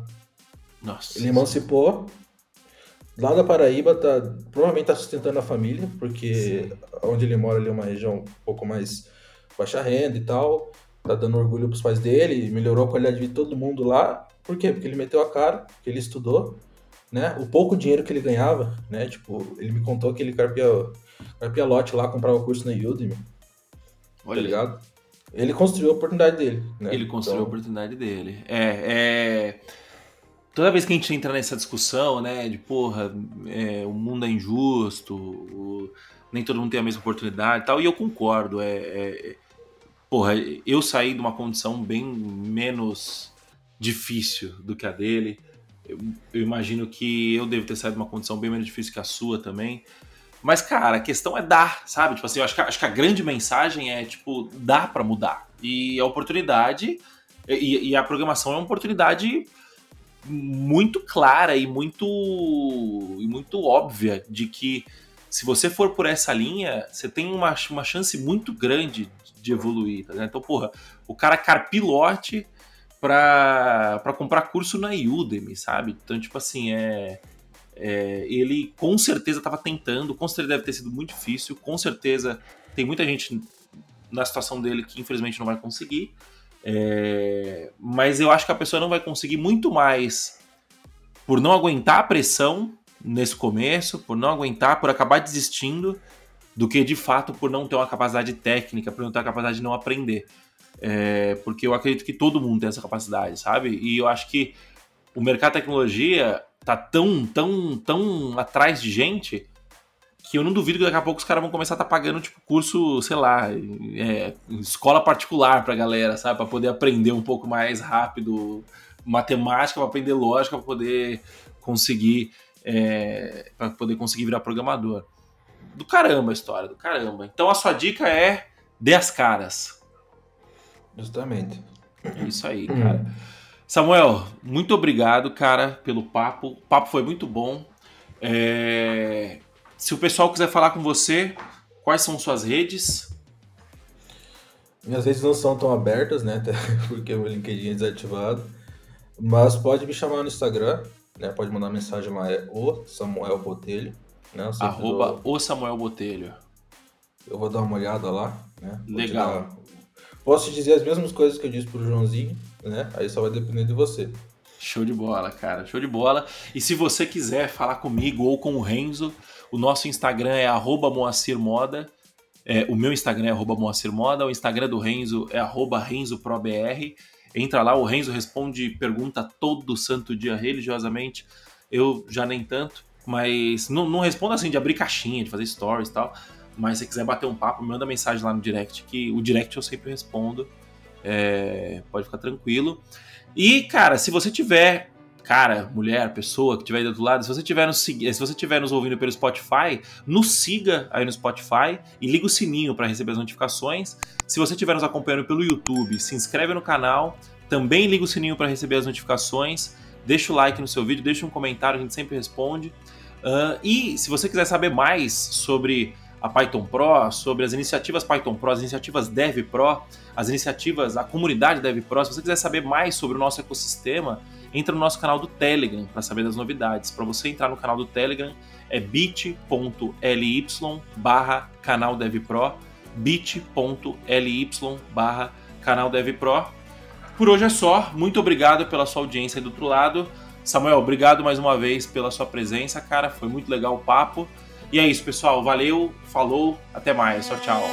Nossa. Ele emancipou. Lá da Paraíba, tá, provavelmente tá sustentando a família, porque Sim. onde ele mora ali é uma região um pouco mais baixa renda e tal. Tá dando orgulho pros pais dele, melhorou a qualidade de vida de todo mundo lá. Por quê? Porque ele meteu a cara, porque ele estudou né? O pouco dinheiro que ele ganhava, né? Tipo, ele me contou que ele carpia, carpia lote lá, comprava curso na Udemy. Olha. Tá ligado? Ele construiu a oportunidade dele, né? Ele construiu então... a oportunidade dele. É, é... Toda vez que a gente entra nessa discussão, né, de porra, é, o mundo é injusto, o... nem todo mundo tem a mesma oportunidade e tal, e eu concordo. É, é, porra, eu saí de uma condição bem menos difícil do que a dele eu, eu, imagino que eu devo ter saído de uma condição bem menos difícil que a sua também. Mas, cara, a questão é dar, sabe? Tipo assim, eu acho que, acho que a grande mensagem é, tipo, dá para mudar. E a oportunidade. E, e, a programação é uma oportunidade muito clara e muito, e muito óbvia de que se você for por essa linha, você tem uma, uma chance muito grande de evoluir, tá Então, porra, o cara carpilote para comprar curso na Udemy, sabe? Então, tipo assim, é, é ele com certeza estava tentando, com certeza deve ter sido muito difícil, com certeza tem muita gente na situação dele que infelizmente não vai conseguir. É, mas eu acho que a pessoa não vai conseguir muito mais por não aguentar a pressão nesse começo, por não aguentar, por acabar desistindo, do que de fato por não ter uma capacidade técnica, por não ter a capacidade de não aprender. É, porque eu acredito que todo mundo tem essa capacidade, sabe? E eu acho que o mercado de tecnologia tá tão, tão, tão atrás de gente que eu não duvido que daqui a pouco os caras vão começar a estar tá pagando, tipo, curso, sei lá, é, escola particular pra galera, sabe? Pra poder aprender um pouco mais rápido matemática, pra aprender lógica, pra poder conseguir, é, pra poder conseguir virar programador. Do caramba a história, do caramba. Então a sua dica é dê as caras. Justamente. Isso aí, cara. Samuel, muito obrigado, cara, pelo papo. O papo foi muito bom. É... Se o pessoal quiser falar com você, quais são suas redes? Minhas redes não são tão abertas, né? Porque o LinkedIn é desativado. Mas pode me chamar no Instagram, né? Pode mandar mensagem lá, é o Samuel Botelho. Né? Arroba dou... o Samuel Botelho. Eu vou dar uma olhada lá, né? Vou Legal. Posso te dizer as mesmas coisas que eu disse pro Joãozinho, né? Aí só vai depender de você. Show de bola, cara. Show de bola. E se você quiser falar comigo ou com o Renzo, o nosso Instagram é @moacirmoda. É, o meu Instagram é @moacirmoda, o Instagram do Renzo é @renzoprobr. Entra lá, o Renzo responde pergunta todo santo dia religiosamente. Eu já nem tanto, mas não, não respondo assim de abrir caixinha, de fazer stories e tal. Mas se quiser bater um papo, manda mensagem lá no direct, que o direct eu sempre respondo. É, pode ficar tranquilo. E, cara, se você tiver, cara, mulher, pessoa que estiver aí do outro lado, se você tiver nos, se você tiver nos ouvindo pelo Spotify, nos siga aí no Spotify e liga o sininho para receber as notificações. Se você estiver nos acompanhando pelo YouTube, se inscreve no canal, também liga o sininho para receber as notificações. Deixa o like no seu vídeo, deixa um comentário, a gente sempre responde. Uh, e se você quiser saber mais sobre a Python Pro, sobre as iniciativas Python Pro, as iniciativas Dev Pro, as iniciativas, a comunidade Dev Pro. Se você quiser saber mais sobre o nosso ecossistema, entra no nosso canal do Telegram para saber das novidades. Para você entrar no canal do Telegram é bit.ly barra canal DevPro, bit.ly barra canal DevPro. Por hoje é só. Muito obrigado pela sua audiência aí do outro lado. Samuel, obrigado mais uma vez pela sua presença, cara. Foi muito legal o papo. E é isso, pessoal. Valeu, falou, até mais. Tchau, tchau.